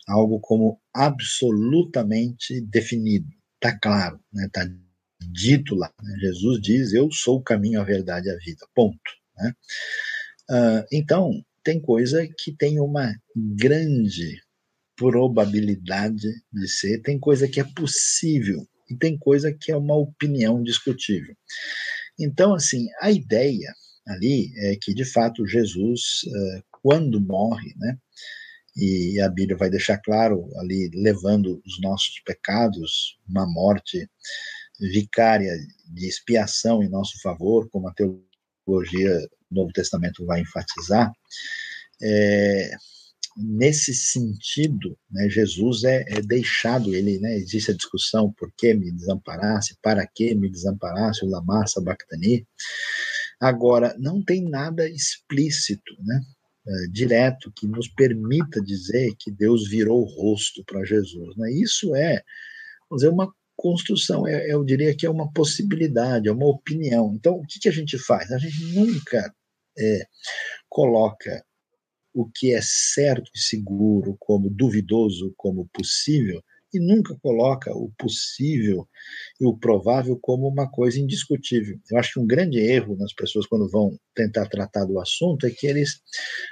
algo como absolutamente definido, tá claro, né? Tá dito lá. Né? Jesus diz: Eu sou o caminho, a verdade e a vida. Ponto. Né? Uh, então, tem coisa que tem uma grande probabilidade de ser, tem coisa que é possível e tem coisa que é uma opinião discutível. Então, assim, a ideia ali é que, de fato, Jesus, uh, quando morre, né, e a Bíblia vai deixar claro ali, levando os nossos pecados, uma morte vicária de expiação em nosso favor, como a teologia do Novo Testamento vai enfatizar, é, nesse sentido, né, Jesus é, é, deixado, ele, né, existe a discussão por que me desamparasse, para que me desamparasse, o Lamar Sabactani. Agora, não tem nada explícito, né, é, direto, que nos permita dizer que Deus virou o rosto para Jesus. Né? Isso é, vamos dizer, uma construção, é, eu diria que é uma possibilidade, é uma opinião. Então, o que, que a gente faz? A gente nunca é, coloca o que é certo e seguro como duvidoso, como possível, e nunca coloca o possível e o provável como uma coisa indiscutível. Eu acho que um grande erro nas pessoas quando vão tentar tratar do assunto é que eles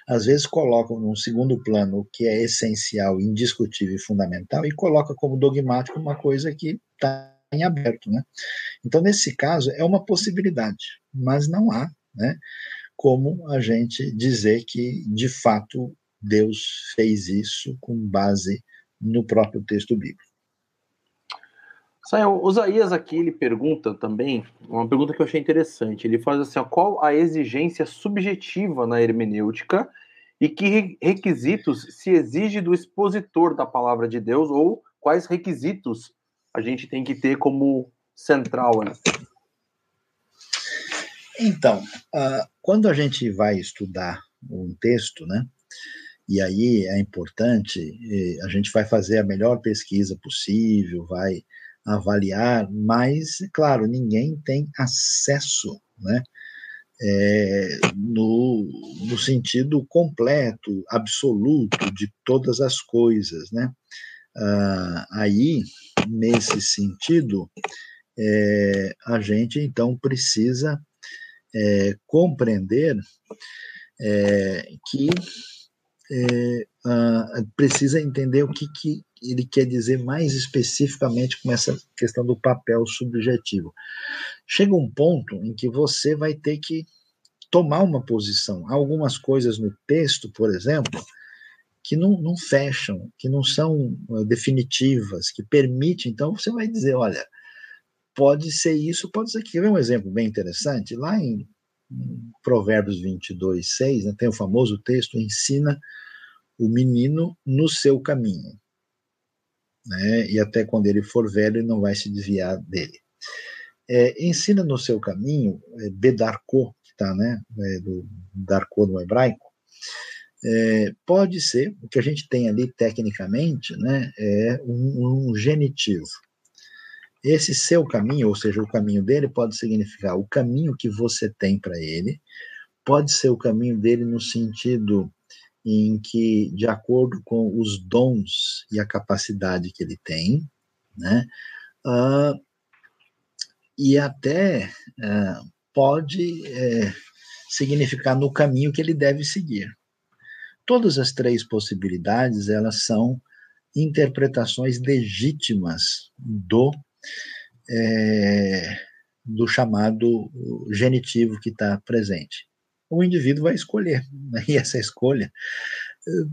às vezes colocam num segundo plano o que é essencial, indiscutível e fundamental e coloca como dogmático uma coisa que está em aberto, né? Então nesse caso é uma possibilidade, mas não há, né? Como a gente dizer que de fato Deus fez isso com base no próprio texto bíblico. O Isaías aqui ele pergunta também, uma pergunta que eu achei interessante. Ele faz assim: ó, qual a exigência subjetiva na hermenêutica e que requisitos se exige do expositor da palavra de Deus ou quais requisitos a gente tem que ter como central? Né? Então, uh, quando a gente vai estudar um texto, né, e aí é importante, eh, a gente vai fazer a melhor pesquisa possível, vai avaliar, mas, claro, ninguém tem acesso, né? É, no, no sentido completo, absoluto de todas as coisas, né? Ah, aí, nesse sentido, é, a gente então precisa é, compreender é, que é, precisa entender o que, que ele quer dizer mais especificamente com essa questão do papel subjetivo. Chega um ponto em que você vai ter que tomar uma posição. Há algumas coisas no texto, por exemplo, que não, não fecham, que não são uh, definitivas, que permitem, então você vai dizer, olha, pode ser isso, pode ser aquilo. um exemplo bem interessante? Lá em Provérbios 22, 6, né, tem o famoso texto: ensina o menino no seu caminho. Né, e até quando ele for velho, ele não vai se desviar dele. É, ensina no seu caminho, é, Bedarko, que está, né, é, do no hebraico, é, pode ser, o que a gente tem ali tecnicamente, né, é um, um genitivo. Esse seu caminho, ou seja, o caminho dele, pode significar o caminho que você tem para ele, pode ser o caminho dele no sentido em que, de acordo com os dons e a capacidade que ele tem, né, uh, e até uh, pode uh, significar no caminho que ele deve seguir. Todas as três possibilidades, elas são interpretações legítimas do é, do chamado genitivo que está presente. O indivíduo vai escolher, né? e essa escolha,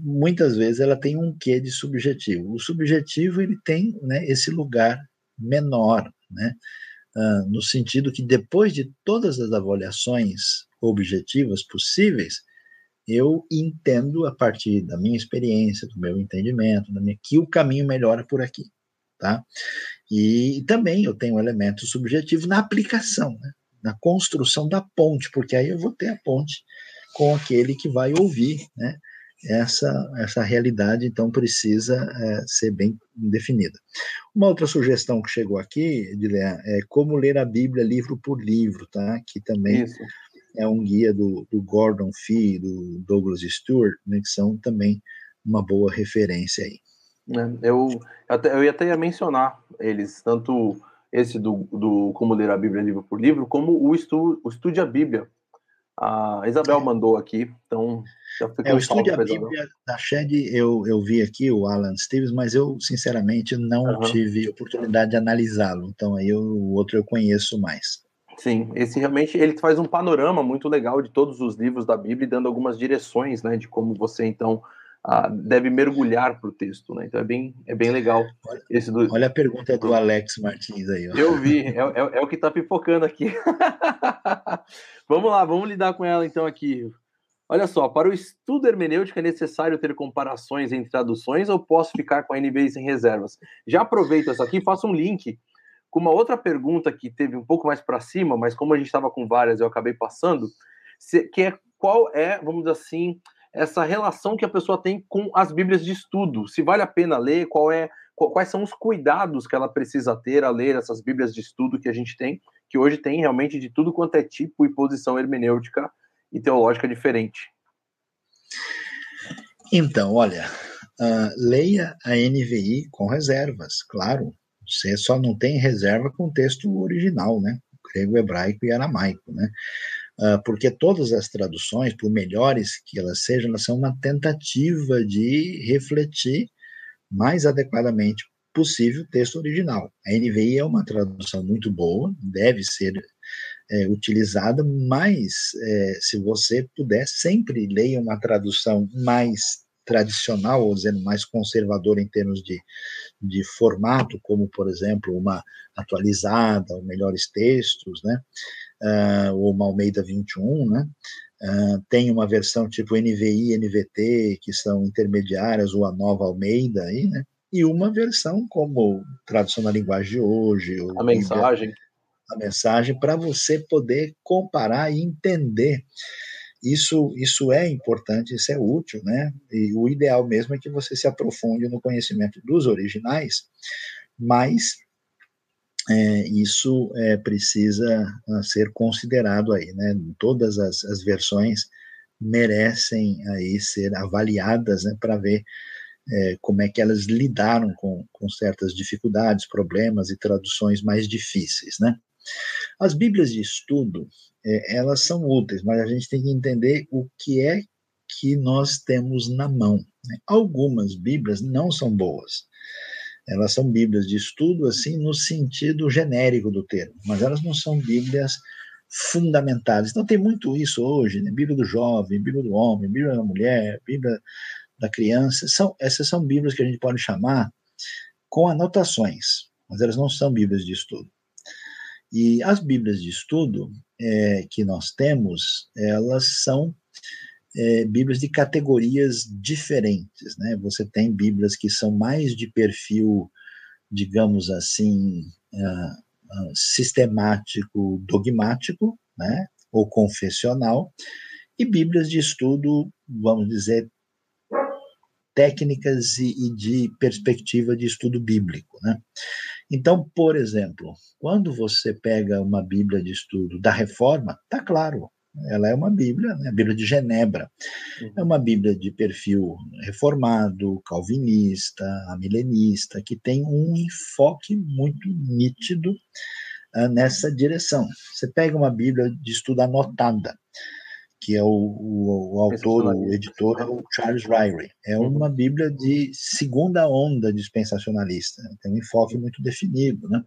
muitas vezes, ela tem um quê de subjetivo. O subjetivo ele tem né, esse lugar menor, né? Uh, no sentido que depois de todas as avaliações objetivas possíveis, eu entendo a partir da minha experiência, do meu entendimento, da minha, que o caminho melhora por aqui, tá? E também eu tenho um elemento subjetivo na aplicação, né? na construção da ponte, porque aí eu vou ter a ponte com aquele que vai ouvir, né? Essa, essa realidade, então, precisa é, ser bem definida. Uma outra sugestão que chegou aqui, Dilean, é como ler a Bíblia livro por livro, tá? Que também Isso. é um guia do, do Gordon Fee, do Douglas Stewart, né, que são também uma boa referência aí. É, eu, até, eu ia até mencionar eles, tanto esse do, do Como Ler a Bíblia livro por livro, como o, estu, o Estude a Bíblia. A Isabel mandou aqui, então já é, o Estude a Bíblia da Shed, eu, eu vi aqui o Alan Stevens, mas eu, sinceramente, não uhum. tive oportunidade de analisá-lo, então aí eu, o outro eu conheço mais. Sim, esse realmente ele faz um panorama muito legal de todos os livros da Bíblia, dando algumas direções, né, de como você então deve mergulhar para o texto, né? Então é bem, é bem legal. Esse do, Olha a pergunta do, do Alex Martins aí. Ó. Eu vi, é, é, é o que está pipocando aqui. vamos lá, vamos lidar com ela então aqui. Olha só, para o estudo hermenêutico é necessário ter comparações entre traduções ou posso ficar com a NBI sem reservas? Já aproveito essa aqui e faço um link com uma outra pergunta que teve um pouco mais para cima, mas como a gente estava com várias, eu acabei passando, que é qual é, vamos dizer assim, essa relação que a pessoa tem com as Bíblias de estudo. Se vale a pena ler, qual é, quais são os cuidados que ela precisa ter a ler essas Bíblias de estudo que a gente tem, que hoje tem realmente de tudo quanto é tipo e posição hermenêutica e teológica diferente. Então, olha, uh, leia a NVI com reservas, claro. Você só não tem reserva com o texto original, né? Grego, hebraico e aramaico, né? Uh, porque todas as traduções, por melhores que elas sejam, elas são uma tentativa de refletir mais adequadamente possível o texto original. A NVI é uma tradução muito boa, deve ser é, utilizada, mas é, se você puder, sempre leia uma tradução mais tradicional, ou dizendo mais conservadora em termos de, de formato, como, por exemplo, uma atualizada, ou melhores textos, né? Uh, ou uma Almeida 21, né? Uh, tem uma versão tipo NVI, NVT, que são intermediárias, ou a nova Almeida aí, né? E uma versão como tradução na linguagem de hoje. A mensagem. A mensagem, para você poder comparar e entender isso, isso é importante, isso é útil, né? E o ideal mesmo é que você se aprofunde no conhecimento dos originais, mas é, isso é, precisa ah, ser considerado aí, né? Todas as, as versões merecem aí ser avaliadas, né? Para ver é, como é que elas lidaram com, com certas dificuldades, problemas e traduções mais difíceis, né? As Bíblias de estudo, é, elas são úteis, mas a gente tem que entender o que é que nós temos na mão. Né? Algumas Bíblias não são boas. Elas são Bíblias de estudo, assim, no sentido genérico do termo, mas elas não são Bíblias fundamentadas. Então tem muito isso hoje, né? Bíblia do jovem, Bíblia do homem, Bíblia da mulher, Bíblia da criança. São, essas são Bíblias que a gente pode chamar com anotações, mas elas não são Bíblias de estudo. E as Bíblias de estudo é, que nós temos, elas são é, Bíblias de categorias diferentes. Né? Você tem Bíblias que são mais de perfil, digamos assim, uh, uh, sistemático, dogmático, né? ou confessional, e Bíblias de estudo, vamos dizer, técnicas e, e de perspectiva de estudo bíblico. Né? Então, por exemplo, quando você pega uma Bíblia de estudo da Reforma, tá claro, ela é uma Bíblia, né, a Bíblia de Genebra. Uhum. É uma Bíblia de perfil reformado, calvinista, amilenista, que tem um enfoque muito nítido uh, nessa direção. Você pega uma Bíblia de estudo anotada, que é o, o, o autor, o editor, é o Charles Ryrie. É uhum. uma Bíblia de segunda onda dispensacionalista, tem um enfoque muito definido, né?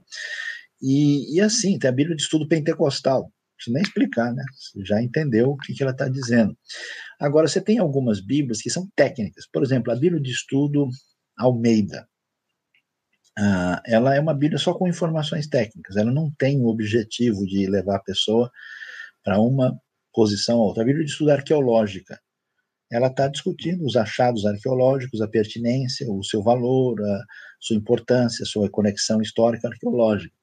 E, e assim, tem a Bíblia de estudo pentecostal, preciso nem explicar, né? Você já entendeu o que, que ela está dizendo. Agora, você tem algumas Bíblias que são técnicas, por exemplo, a Bíblia de estudo Almeida. Ah, ela é uma Bíblia só com informações técnicas, ela não tem o objetivo de levar a pessoa para uma posição a outra. A Bíblia de Estudo Arqueológica, ela está discutindo os achados arqueológicos, a pertinência, o seu valor, a sua importância, a sua conexão histórica arqueológica.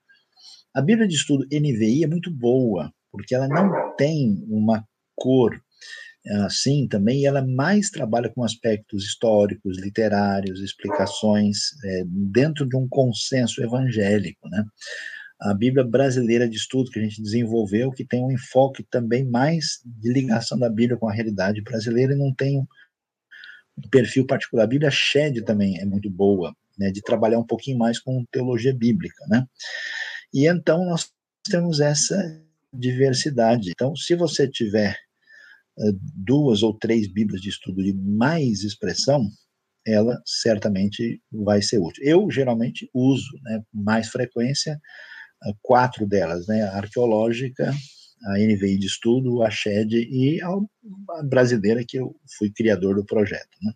A Bíblia de Estudo NVI é muito boa, porque ela não tem uma cor assim também, ela mais trabalha com aspectos históricos, literários, explicações é, dentro de um consenso evangélico, né? a Bíblia brasileira de estudo que a gente desenvolveu, que tem um enfoque também mais de ligação da Bíblia com a realidade brasileira e não tem um perfil particular. A Bíblia Shed também é muito boa, né, de trabalhar um pouquinho mais com teologia bíblica, né? E então nós temos essa diversidade. Então, se você tiver uh, duas ou três Bíblias de estudo de mais expressão, ela certamente vai ser útil. Eu geralmente uso, né, mais frequência quatro delas, né? A arqueológica, a NVI de estudo, a SHED e a, brasileira, que eu fui criador do projeto, né?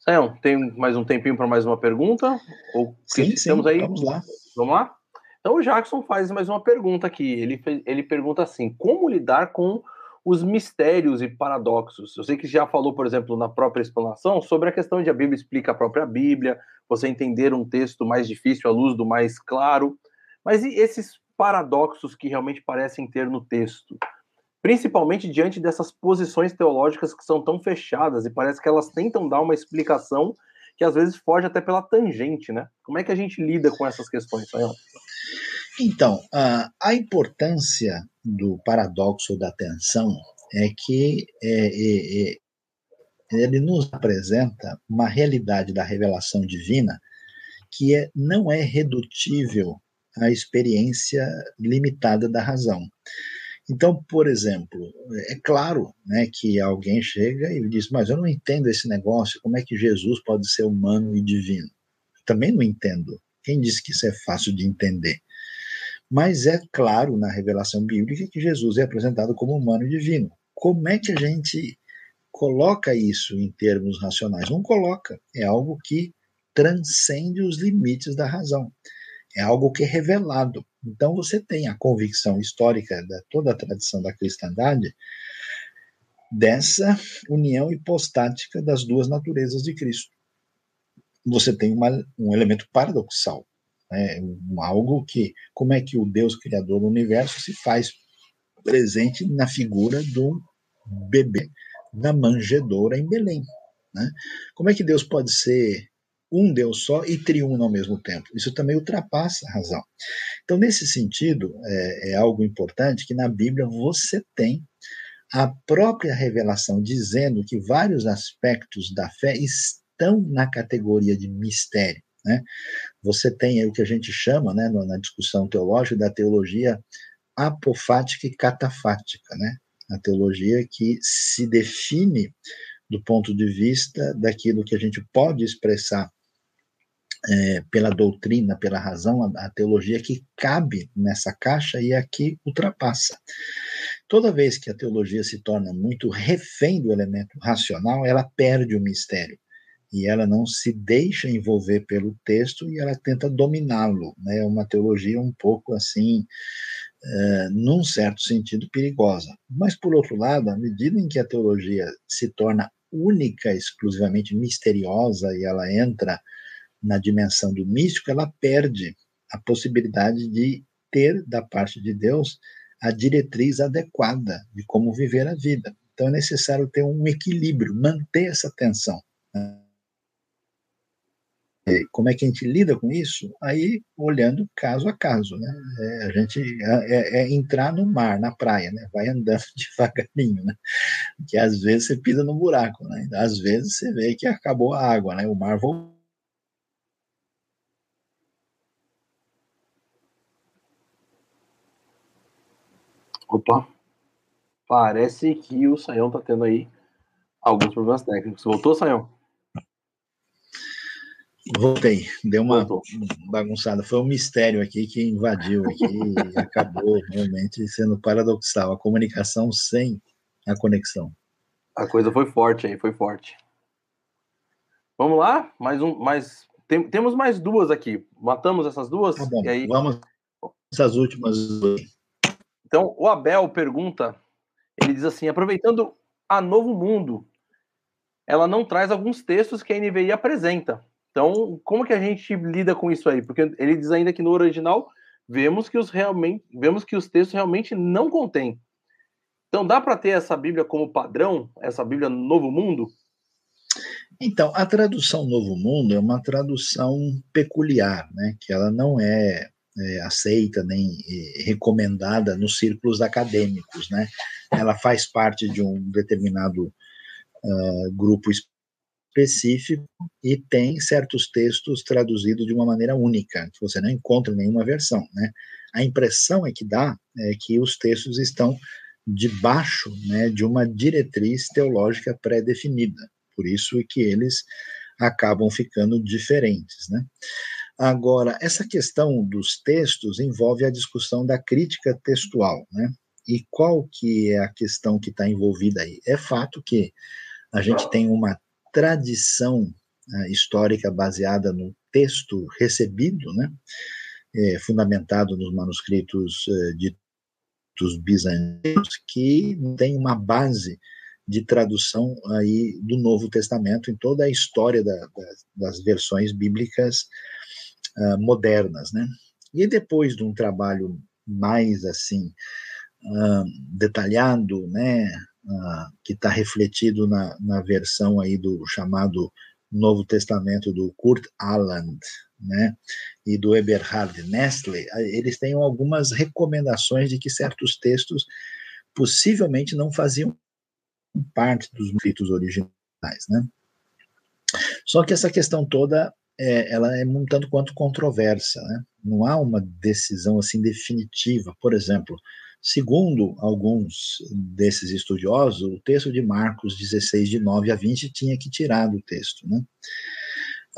Sayão, tem mais um tempinho para mais uma pergunta? Ou sim, sim, aí? vamos lá. Vamos lá? Então o Jackson faz mais uma pergunta aqui. Ele, ele pergunta assim: como lidar com os mistérios e paradoxos. Eu sei que já falou, por exemplo, na própria explanação, sobre a questão de a Bíblia explica a própria Bíblia, você entender um texto mais difícil à luz do mais claro. Mas e esses paradoxos que realmente parecem ter no texto? principalmente diante dessas posições teológicas que são tão fechadas e parece que elas tentam dar uma explicação que às vezes foge até pela tangente, né? Como é que a gente lida com essas questões, Sayão? Então, a, importância do paradoxo da tensão é que é, é, é, ele nos apresenta uma realidade da revelação divina que é, não é redutível à experiência limitada da razão. Então, por exemplo, é claro né, que alguém chega e diz, mas eu não entendo esse negócio, como é que Jesus pode ser humano e divino? Também não entendo. Quem disse que isso é fácil de entender? Mas é claro na revelação bíblica que Jesus é apresentado como humano e divino. Como é que a gente coloca isso em termos racionais? Não coloca. É algo que transcende os limites da razão. É algo que é revelado. Então você tem a convicção histórica de toda a tradição da cristandade dessa união hipostática das duas naturezas de Cristo. Você tem uma, um elemento paradoxal é algo que, como é que o Deus criador do universo se faz presente na figura do bebê na manjedoura em Belém? Né? Como é que Deus pode ser um Deus só e triuno ao mesmo tempo? Isso também ultrapassa a razão. Então, nesse sentido, é, é algo importante que na Bíblia você tem a própria revelação dizendo que vários aspectos da fé estão na categoria de mistério. Né? Você tem o que a gente chama, né, na discussão teológica, da teologia apofática e catafática, né? a teologia que se define do ponto de vista daquilo que a gente pode expressar é, pela doutrina, pela razão, a, a, teologia que cabe nessa caixa e aqui ultrapassa. Toda vez que a teologia se torna muito refém do elemento racional, ela perde o mistério e ela não se deixa envolver pelo texto e ela tenta dominá-lo. Né? É uma teologia um pouco assim, uh, num certo sentido, perigosa. Mas, por outro lado, à medida em que a teologia se torna única, exclusivamente misteriosa, e ela entra na dimensão do místico, ela perde a possibilidade de ter da parte de Deus a diretriz adequada de como viver a vida. Então é necessário ter um equilíbrio, manter essa tensão. Né? como é que a gente lida com isso? Aí, olhando caso a caso, né? É, a gente é, é, é, entrar no mar, na praia, né? Vai andando devagarinho, né? Que às vezes você pisa no buraco, né? Às vezes você vê que acabou a água, né? O mar voltou. Opa, parece que o Saião tá tendo aí alguns problemas técnicos. Voltou, Saião? Voltei, deu uma Voltou. bagunçada. Foi um mistério aqui que invadiu aqui e acabou realmente sendo paradoxal. A comunicação sem a conexão. A coisa foi forte aí, foi forte. Vamos lá? Mais um, mais tem, temos mais duas aqui. Matamos essas duas? Tá bom, e aí... Vamos essas últimas Então, o Abel pergunta, ele diz assim, aproveitando a Novo Mundo, ela não traz alguns textos que a NVI apresenta então, como que a gente lida com isso aí? Porque ele diz ainda que no original vemos que os realmente vemos que os textos realmente não contêm. Então, dá para ter essa Bíblia como padrão, essa Bíblia Novo Mundo? Então, a tradução Novo Mundo é uma tradução peculiar, né? Que ela não é, é aceita nem é, recomendada nos círculos acadêmicos, né? Ela faz parte de um determinado uh, grupo específico e tem certos textos traduzidos de uma maneira única, você não encontra nenhuma versão, né? A impressão é que dá é que os textos estão debaixo né, de uma diretriz teológica pré-definida, por isso que eles acabam ficando diferentes, né? Agora, essa questão dos textos envolve a discussão da crítica textual, né? E qual que é a questão que está envolvida aí? É fato que a gente tem uma tradição uh, histórica baseada no texto recebido, né, é, fundamentado nos manuscritos uh, de, dos bizantinos, que tem uma base de tradução aí do Novo Testamento em toda a história da, da, das versões bíblicas uh, modernas, né? E depois de um trabalho mais assim uh, detalhado, né, uh, que está refletido na, na versão aí do chamado Novo Testamento do Kurt Aland, né, e do Eberhard Nestle, eles têm algumas recomendações de que certos textos possivelmente não faziam parte dos escritos originais, né. Só que essa questão toda é, ela é um tanto quanto controversa, né? Não há uma decisão assim definitiva. Por exemplo, segundo alguns desses estudiosos, o texto de Marcos 16 de 9 a 20 tinha que tirar do texto, né?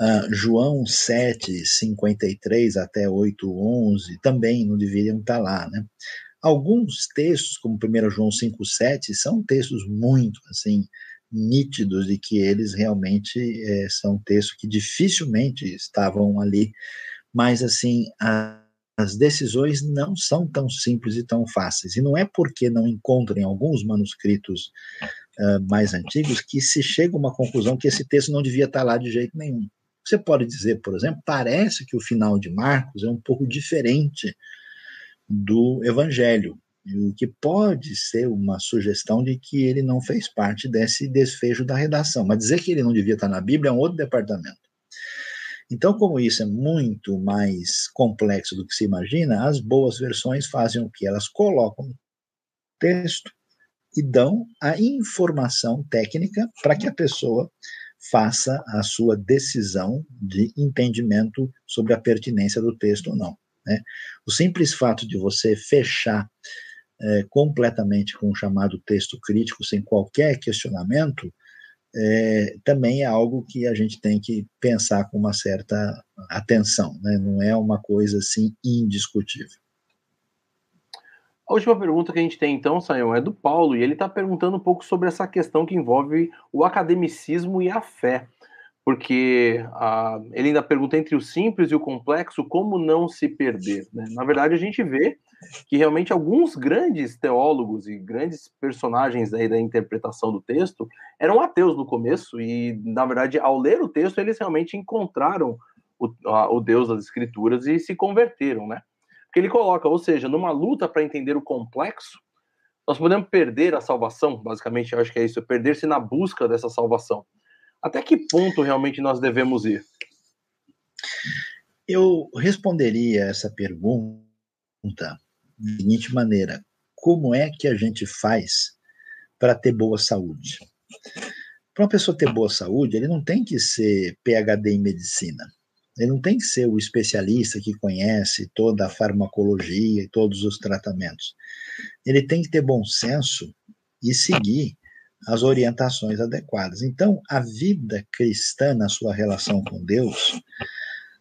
Uh, João 7, 53 até 8, 11 também não deveriam estar lá, né? Alguns textos, como 1 João 5, 7, são textos muito, assim, nítidos de que eles realmente é, são textos que dificilmente estavam ali, mas assim, a, as decisões não são tão simples e tão fáceis, e não é porque não encontram em alguns manuscritos uh, mais antigos que se chega a uma conclusão que esse texto não devia estar lá de jeito nenhum. Você pode dizer, por exemplo, parece que o final de Marcos é um pouco diferente do Evangelho, o que pode ser uma sugestão de que ele não fez parte desse desfecho da redação. Mas dizer que ele não devia estar na Bíblia é um outro departamento. Então, como isso é muito mais complexo do que se imagina, as boas versões fazem o que? Elas colocam texto e dão a informação técnica para que a pessoa faça a sua decisão de entendimento sobre a pertinência do texto ou não. Né? O simples fato de você fechar é, completamente com o chamado texto crítico, sem qualquer questionamento, é, também é algo que a gente tem que pensar com uma certa atenção, né? não é uma coisa assim indiscutível. A última pergunta que a gente tem então, Sayão, é do Paulo, e ele está perguntando um pouco sobre essa questão que envolve o academicismo e a fé. Porque ah, ele ainda pergunta entre o simples e o complexo, como não se perder? Né? Na verdade, a gente vê que realmente alguns grandes teólogos e grandes personagens aí da interpretação do texto eram ateus no começo e, na verdade, ao ler o texto, eles realmente encontraram o, a, o Deus das Escrituras e se converteram, né? Porque ele coloca, ou seja, numa luta para entender o complexo, nós podemos perder a salvação, basicamente, eu acho que é isso, perder-se na busca dessa salvação. Até que ponto realmente nós devemos ir? Eu responderia essa pergunta da seguinte maneira: como é que a gente faz para ter boa saúde? Para uma pessoa ter boa saúde, ele não tem que ser PhD em medicina. Ele não tem que ser o especialista que conhece toda a farmacologia e todos os tratamentos. Ele tem que ter bom senso e seguir as orientações adequadas. Então, a vida cristã na sua relação com Deus,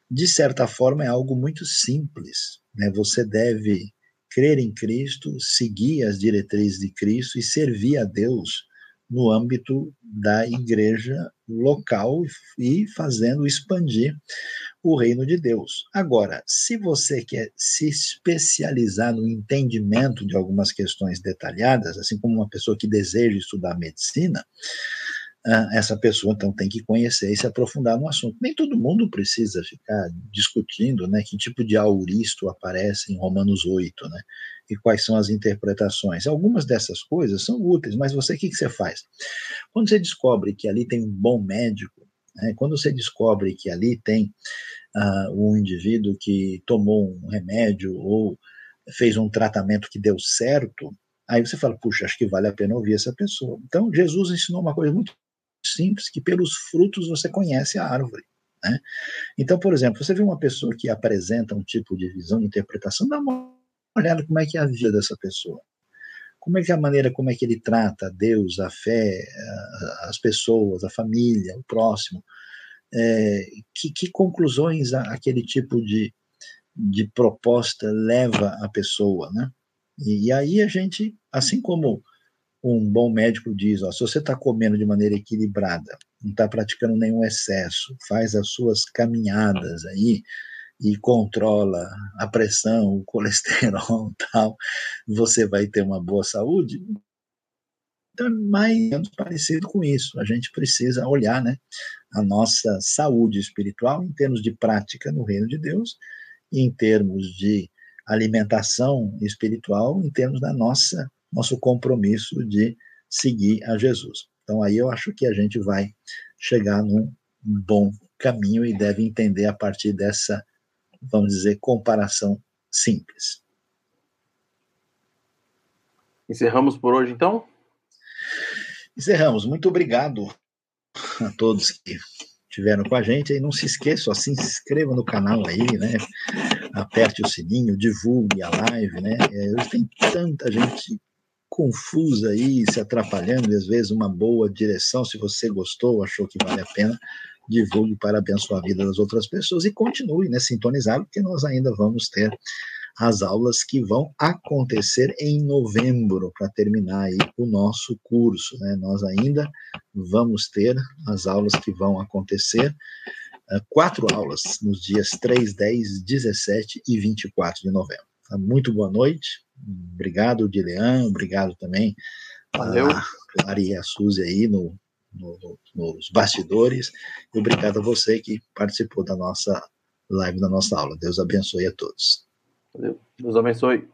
de certa forma, é algo muito simples. Né? Você deve crer em Cristo, seguir as diretrizes de Cristo e servir a Deus no âmbito da igreja local e fazendo expandir o reino de Deus. Agora, se você quer se especializar no entendimento de algumas questões detalhadas, assim como uma pessoa que deseja estudar medicina, ah, essa pessoa então tem que conhecer e se aprofundar no assunto. Nem todo mundo precisa ficar discutindo né, que tipo de auristo aparece em Romanos 8, né, e quais são as interpretações. Algumas dessas coisas são úteis, mas você, o que, que você faz? Quando você descobre que ali tem um bom médico, né, quando você descobre que ali tem uh, um indivíduo que tomou um remédio ou fez um tratamento que deu certo, aí você fala, puxa, acho que vale a pena ouvir essa pessoa. Então, Jesus ensinou uma coisa muito simples, que pelos frutos você conhece a árvore. Né? Então, por exemplo, você vê uma pessoa que apresenta um tipo de visão, de interpretação, dá uma olhada como é que é a vida dessa pessoa. Como é que é a maneira como é que ele trata Deus, a fé, as pessoas, a família, o próximo. É, que, que, conclusões aquele tipo de, de proposta leva a pessoa, né? E, e aí a gente, assim como um bom médico diz, ó, se você está comendo de maneira equilibrada, não está praticando nenhum excesso, faz as suas caminhadas aí e controla a pressão, o colesterol tal, você vai ter uma boa saúde. Então, é mais ou menos parecido com isso. A gente precisa olhar né, a nossa saúde espiritual em termos de prática no reino de Deus, em termos de alimentação espiritual em termos da nossa nosso compromisso de seguir a Jesus. Então aí eu acho que a gente vai chegar num bom caminho e deve entender a partir dessa, vamos dizer, comparação simples. Encerramos por hoje então? Encerramos. Muito obrigado a todos que estiveram com a gente. E não se esqueça, se inscreva no canal aí, né? Aperte o sininho, divulgue a live, né? É, hoje tem tanta gente confusa aí, se atrapalhando, e às vezes uma boa direção, se você gostou, achou que vale a pena, divulgue para abençoar a vida das outras pessoas e continue, né, sintonizado, porque nós ainda vamos ter as aulas que vão acontecer em novembro, para terminar aí o nosso curso, né, nós ainda vamos ter as aulas que vão acontecer, uh, quatro aulas nos dias 3, 10, 17 e 24 de novembro. Tá? Muito boa noite, Obrigado, Dilean, obrigado também Valeu. a Clara e a Suzy aí no, no, nos bastidores. E obrigado a você que participou da nossa live, da nossa aula. Deus abençoe a todos. Deus abençoe.